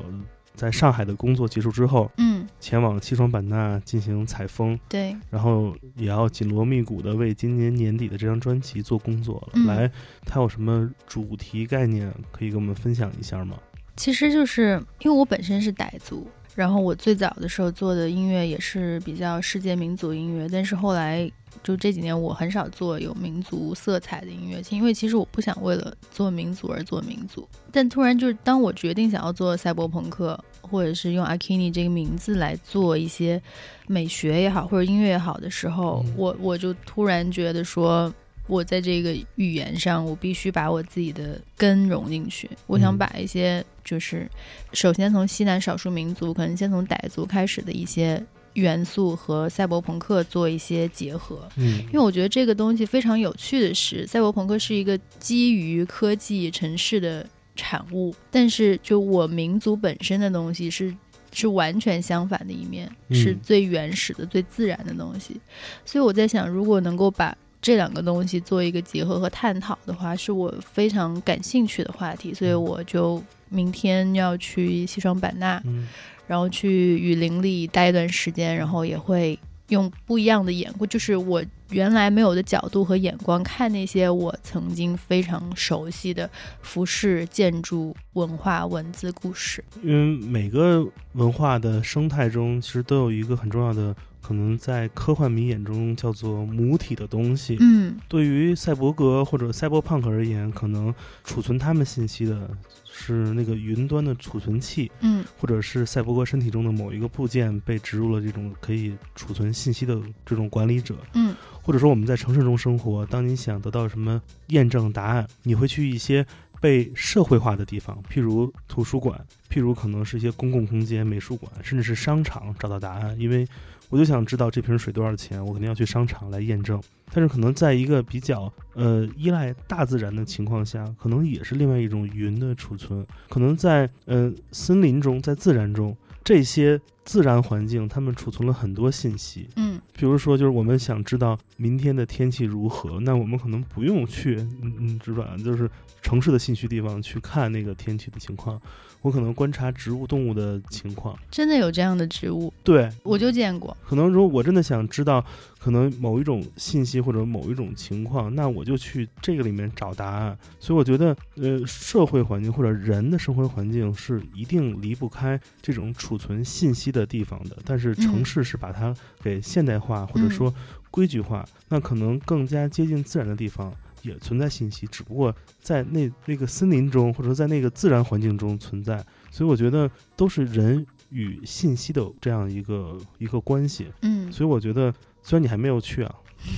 Speaker 3: 在上海的工作结束之后，
Speaker 2: 嗯，
Speaker 3: 前往西双版纳进行采风，
Speaker 2: 对，
Speaker 3: 然后也要紧锣密鼓的为今年年底的这张专辑做工作了。
Speaker 2: 嗯
Speaker 3: 来，它有什么主题概念可以跟我们分享一下吗？
Speaker 2: 其实就是因为我本身是傣族，然后我最早的时候做的音乐也是比较世界民族音乐，但是后来就这几年我很少做有民族色彩的音乐，因为其实我不想为了做民族而做民族。但突然就是当我决定想要做赛博朋克，或者是用 Akini 这个名字来做一些美学也好，或者音乐也好的时候，
Speaker 3: 嗯
Speaker 2: 我我就突然觉得说。我在这个语言上，我必须把我自己的根融进去。我想
Speaker 3: 嗯
Speaker 2: 把一些就是首先从西南少数民族，可能先从傣族开始的一些元素和赛博朋克做一些结合。
Speaker 3: 嗯
Speaker 2: 因为我觉得这个东西非常有趣的是，赛博朋克是一个基于科技城市的产物，但是就我民族本身的东西是是完全相反的一面，
Speaker 3: 嗯
Speaker 2: 是最原始的、最自然的东西。所以我在想，如果能够把这两个东西做一个结合和探讨的话，是我非常感兴趣的话题，所以我就明天要去西双版纳，
Speaker 3: 嗯
Speaker 2: 然后去雨林里待一段时间，然后也会用不一样的眼光，就是我原来没有的角度和眼光看那些我曾经非常熟悉的服饰、建筑、文化、文字、故事。
Speaker 3: 因为每个文化的生态中，其实都有一个很重要的，可能在科幻迷眼中叫做母体的东西。
Speaker 2: 嗯
Speaker 3: 对于赛博格或者赛博朋克而言，可能储存他们信息的是那个云端的储存器，
Speaker 2: 嗯
Speaker 3: 或者是赛博格身体中的某一个部件被植入了这种可以储存信息的这种管理者。
Speaker 2: 嗯
Speaker 3: 或者说我们在城市中生活，当你想得到什么验证答案，你会去一些被社会化的地方，譬如图书馆，譬如可能是一些公共空间、美术馆，甚至是商场找到答案。因为我就想知道这瓶水多少钱，我肯定要去商场来验证。但是可能在一个比较呃依赖大自然的情况下，可能也是另外一种云的储存。可能在呃森林中，在自然中，这些自然环境他们储存了很多信息，
Speaker 2: 嗯
Speaker 3: 比如说，就是我们想知道明天的天气如何，那我们可能不用去，嗯嗯，知道吧？就是城市的信息地方去看那个天气的情况，我可能观察植物、动物的情况。
Speaker 2: 真的有这样的植物，
Speaker 3: 对，
Speaker 2: 我就见过。
Speaker 3: 可能如果我真的想知道，可能某一种信息或者某一种情况，那我就去这个里面找答案。所以我觉得，呃，社会环境或者人的生活环境是一定离不开这种储存信息的地方的。但是城市是把它给现代化或者说规矩化，那可能更加接近自然的地方。也存在信息，只不过在那那个森林中，或者说在那个自然环境中存在，所以我觉得都是人与信息的这样一个一个关系。
Speaker 2: 嗯
Speaker 3: 所以我觉得，虽然你还没有去啊，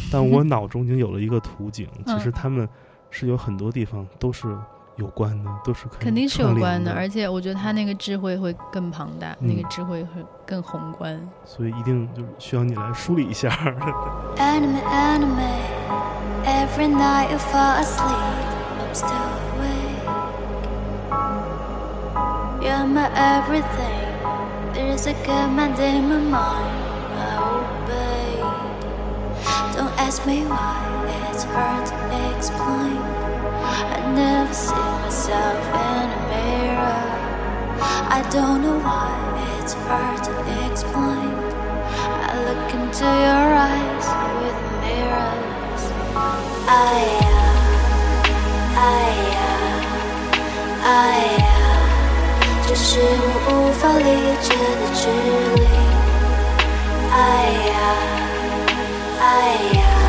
Speaker 3: 但我 脑中已经有了一个图景。
Speaker 2: 嗯
Speaker 3: 其实他们是有很多地方都是有关的，都是
Speaker 2: 肯定是有关的，而且我觉得他那个智慧会更庞大，
Speaker 3: 嗯
Speaker 2: 那个智慧会更宏观。
Speaker 3: 所以一定就是需要你来梳理一下。
Speaker 4: Anime, anime. Every night you fall asleep, I'm still awake. You're my everything. There's a command in my mind. I obey. Don't ask me why. It's hard to explain. I never see myself in a mirror. I don't know why. It's hard to explain. I look into your eyes with mirrors. I am, I am, I am，这是我无法理解的距离。I am, I am,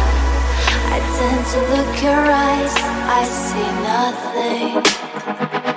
Speaker 4: I tend to look your eyes, I see nothing.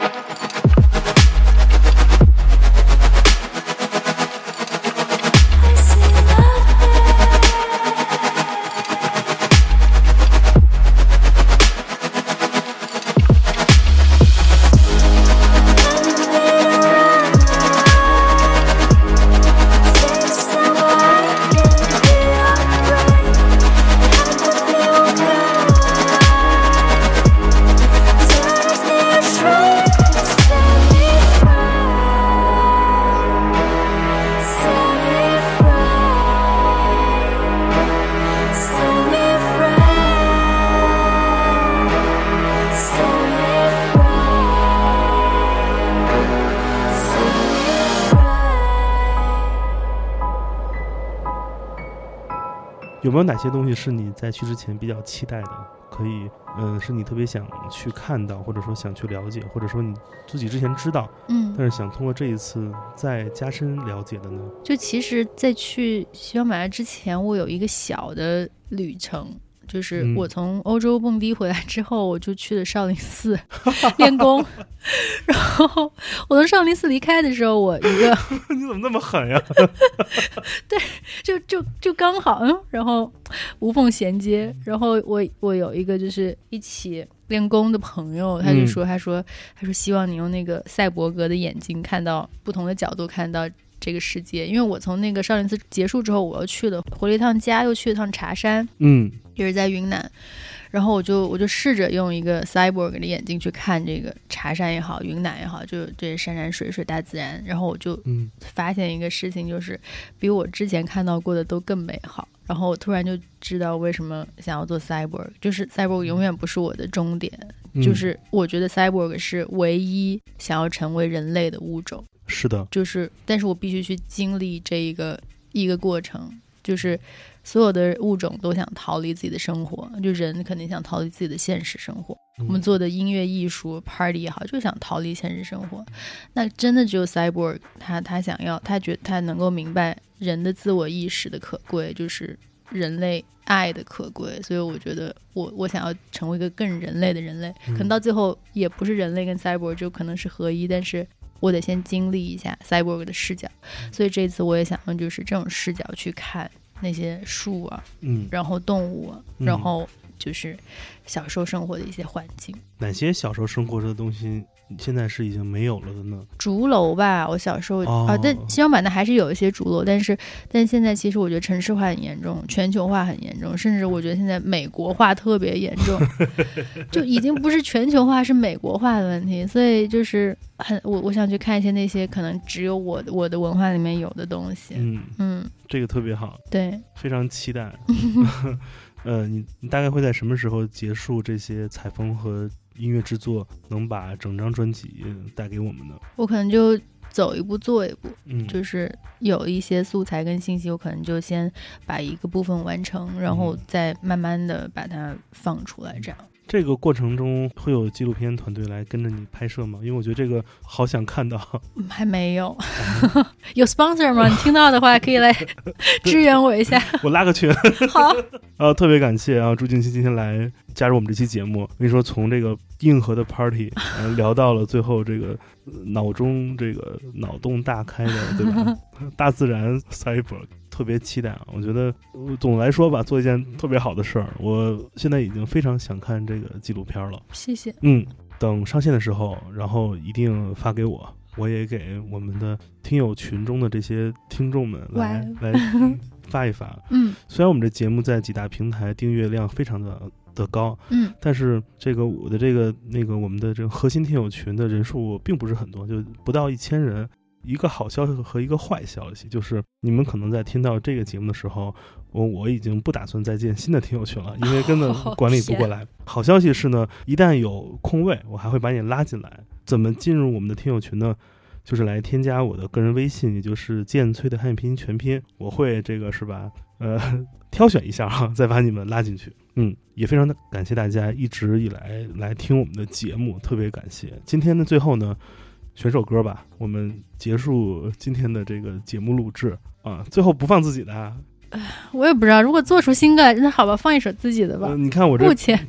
Speaker 3: 有没有哪些东西是你在去之前比较期待的？可以，嗯，是你特别想去看到，或者说想去了解，或者说你自己之前知道，
Speaker 2: 嗯，
Speaker 3: 但是想通过这一次再加深了解的呢？
Speaker 2: 就其实，在去西双版纳之前，我有一个小的旅程，就是
Speaker 3: 嗯
Speaker 2: 我从欧洲蹦迪回来之后，我就去了少林寺 练功。然后我从少林寺离开的时候，我一个
Speaker 3: 你怎么那么狠呀？
Speaker 2: 对就就就刚好，嗯，然后无缝衔接。然后我我有一个就是一起练功的朋友，他就
Speaker 3: 嗯
Speaker 2: 说，他说他说希望你用那个赛博格的眼睛看到不同的角度看到这个世界。因为我从那个少林寺结束之后，我又去了回了一趟家，又去了趟茶山，
Speaker 3: 嗯
Speaker 2: 也是在云南。然后我就我就试着用一个 cyborg 的眼睛去看这个茶山也好，云南也好，就这山山水水大自然。然后我就
Speaker 3: 嗯
Speaker 2: 发现一个事情，就是比我之前看到过的都更美好。然后我突然就知道为什么想要做 cyborg，就是 cyborg 永远不是我的终点，
Speaker 3: 嗯，
Speaker 2: 就是我觉得 cyborg 是唯一想要成为人类的物种。
Speaker 3: 是的，
Speaker 2: 就是，但是我必须去经历这一个一个过程，就是所有的物种都想逃离自己的生活，就人肯定想逃离自己的现实生活。我们做的音乐艺术 party 也好，就想逃离现实生活。那真的只有 cyborg 他他想要，他觉他能够明白人的自我意识的可贵，就是人类爱的可贵。所以我觉得我我想要成为一个更人类的人类，可能到最后也不是人类跟 cyborg 就可能是合一，但是。我得先经历一下 cyborg 的视角，所以这次我也想用就是这种视角去看那些树啊，
Speaker 3: 嗯，
Speaker 2: 然后动物然后就是小时候生活的一些环境。
Speaker 3: 哪些小时候生活着的东西，现在是已经没有了的呢？
Speaker 2: 竹楼吧，我小时候、
Speaker 3: 哦
Speaker 2: 啊，但西双版纳还是有一些竹楼，但是但现在其实我觉得城市化很严重，全球化很严重，甚至我觉得现在美国化特别严重，就已经不是全球化，是美国化的问题。所以就是很我我想去看一些那些可能只有我的我的文化里面有的东西。
Speaker 3: 嗯，
Speaker 2: 嗯，
Speaker 3: 这个特别好，
Speaker 2: 对，
Speaker 3: 非常期待。呃，你你大概会在什么时候结束这些采风和音乐制作，能把整张专辑带给我们呢？
Speaker 2: 我可能就走一步做一步，
Speaker 3: 嗯，
Speaker 2: 就是有一些素材跟信息，我可能就先把一个部分完成，然后
Speaker 3: 嗯
Speaker 2: 再慢慢的把它放出来，这样。
Speaker 3: 这个过程中会有纪录片团队来跟着你拍摄吗？因为我觉得这个好想看到。
Speaker 2: 嗯还没有，有 sponsor 吗？你听到的话可以来 支援我一下。
Speaker 3: 我拉个群。
Speaker 2: 好，
Speaker 3: 呃，特别感谢啊，朱静熙今天来加入我们这期节目。我跟你说，从这个硬核的 party，呃，聊到了最后这个呃脑中这个脑洞大开的，对吧？大自然 cyber，特别期待啊！我觉得呃总的来说吧，做一件特别好的事儿。我现在已经非常想看这个纪录片了。
Speaker 2: 谢谢。
Speaker 3: 嗯，等上线的时候，然后一定发给我，我也给我们的听友群中的这些听众们来来嗯 发一发。
Speaker 2: 嗯
Speaker 3: 虽然我们这节目在几大平台订阅量非常的的高，
Speaker 2: 嗯
Speaker 3: 但是这个我的这个那个我们的这个核心听友群的人数并不是很多，就不到一千人。一个好消息和一个坏消息就是，你们可能在听到这个节目的时候，我我已经不打算再建新的听友群了，因为根本
Speaker 2: 哦
Speaker 3: 管理不过来。好消息是呢，一旦有空位，我还会把你拉进来。怎么进入我们的听友群呢？就是来添加我的个人微信，也就是剑崔的汉语拼音全拼，我会这个是吧？呃，挑选一下哈，再把你们拉进去。嗯，也非常的感谢大家一直以来来听我们的节目，特别感谢。今天的最后呢，选首歌吧，我们结束今天的这个节目录制啊。最后不放自己的啊，
Speaker 2: 我也不知道，如果做出新歌来，那好吧，放一首自己的吧。
Speaker 3: 呃你看我这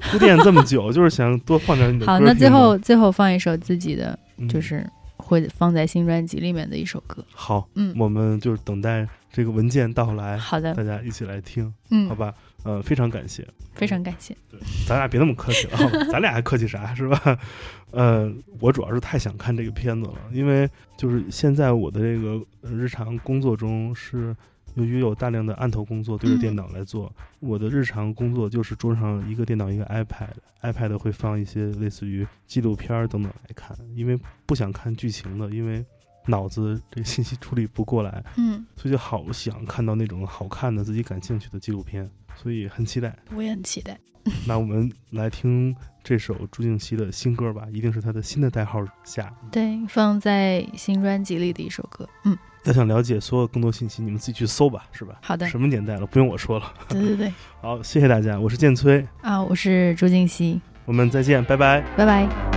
Speaker 3: 铺垫这么久，就是想多放点你的歌
Speaker 2: 好，那最后最后放一首自己的，
Speaker 3: 嗯
Speaker 2: 就是会放在新专辑里面的一首歌。
Speaker 3: 好，
Speaker 2: 嗯，
Speaker 3: 我们就是等待这个文件到来，
Speaker 2: 好的
Speaker 3: 大，家一起来听，
Speaker 2: 嗯
Speaker 3: 好，吧？呃，非常感谢。
Speaker 2: 非常感谢。
Speaker 3: 对咱俩别那么客气了，咱俩还客气啥是吧？呃，我主要是太想看这个片子了，因为就是现在我的这个呃日常工作中是由于有大量的案头工作对着
Speaker 2: 嗯
Speaker 3: 电脑来做，我的日常工作就是桌上一个电脑一个 iPad，iPad 会放一些类似于纪录片儿等等来看，因为不想看剧情的，因为脑子这个信息处理不过来，
Speaker 2: 嗯，
Speaker 3: 所以就好想看到那种好看的自己感兴趣的纪录片，所以很期待。
Speaker 2: 我也很期待。
Speaker 3: 那我们来听这首朱静熙的新歌吧，一定是他的新的代号下。
Speaker 2: 对，放在新专辑里的一首歌。嗯，
Speaker 3: 要想了解所有更多信息，你们自己去搜吧，是吧？
Speaker 4: 好的，
Speaker 3: 什么年代了，不用我说了。
Speaker 4: 对对对，
Speaker 3: 好，谢谢大家，我是建崔，
Speaker 4: 啊，我是朱静熙，
Speaker 3: 我们再见，拜拜。
Speaker 4: 拜拜。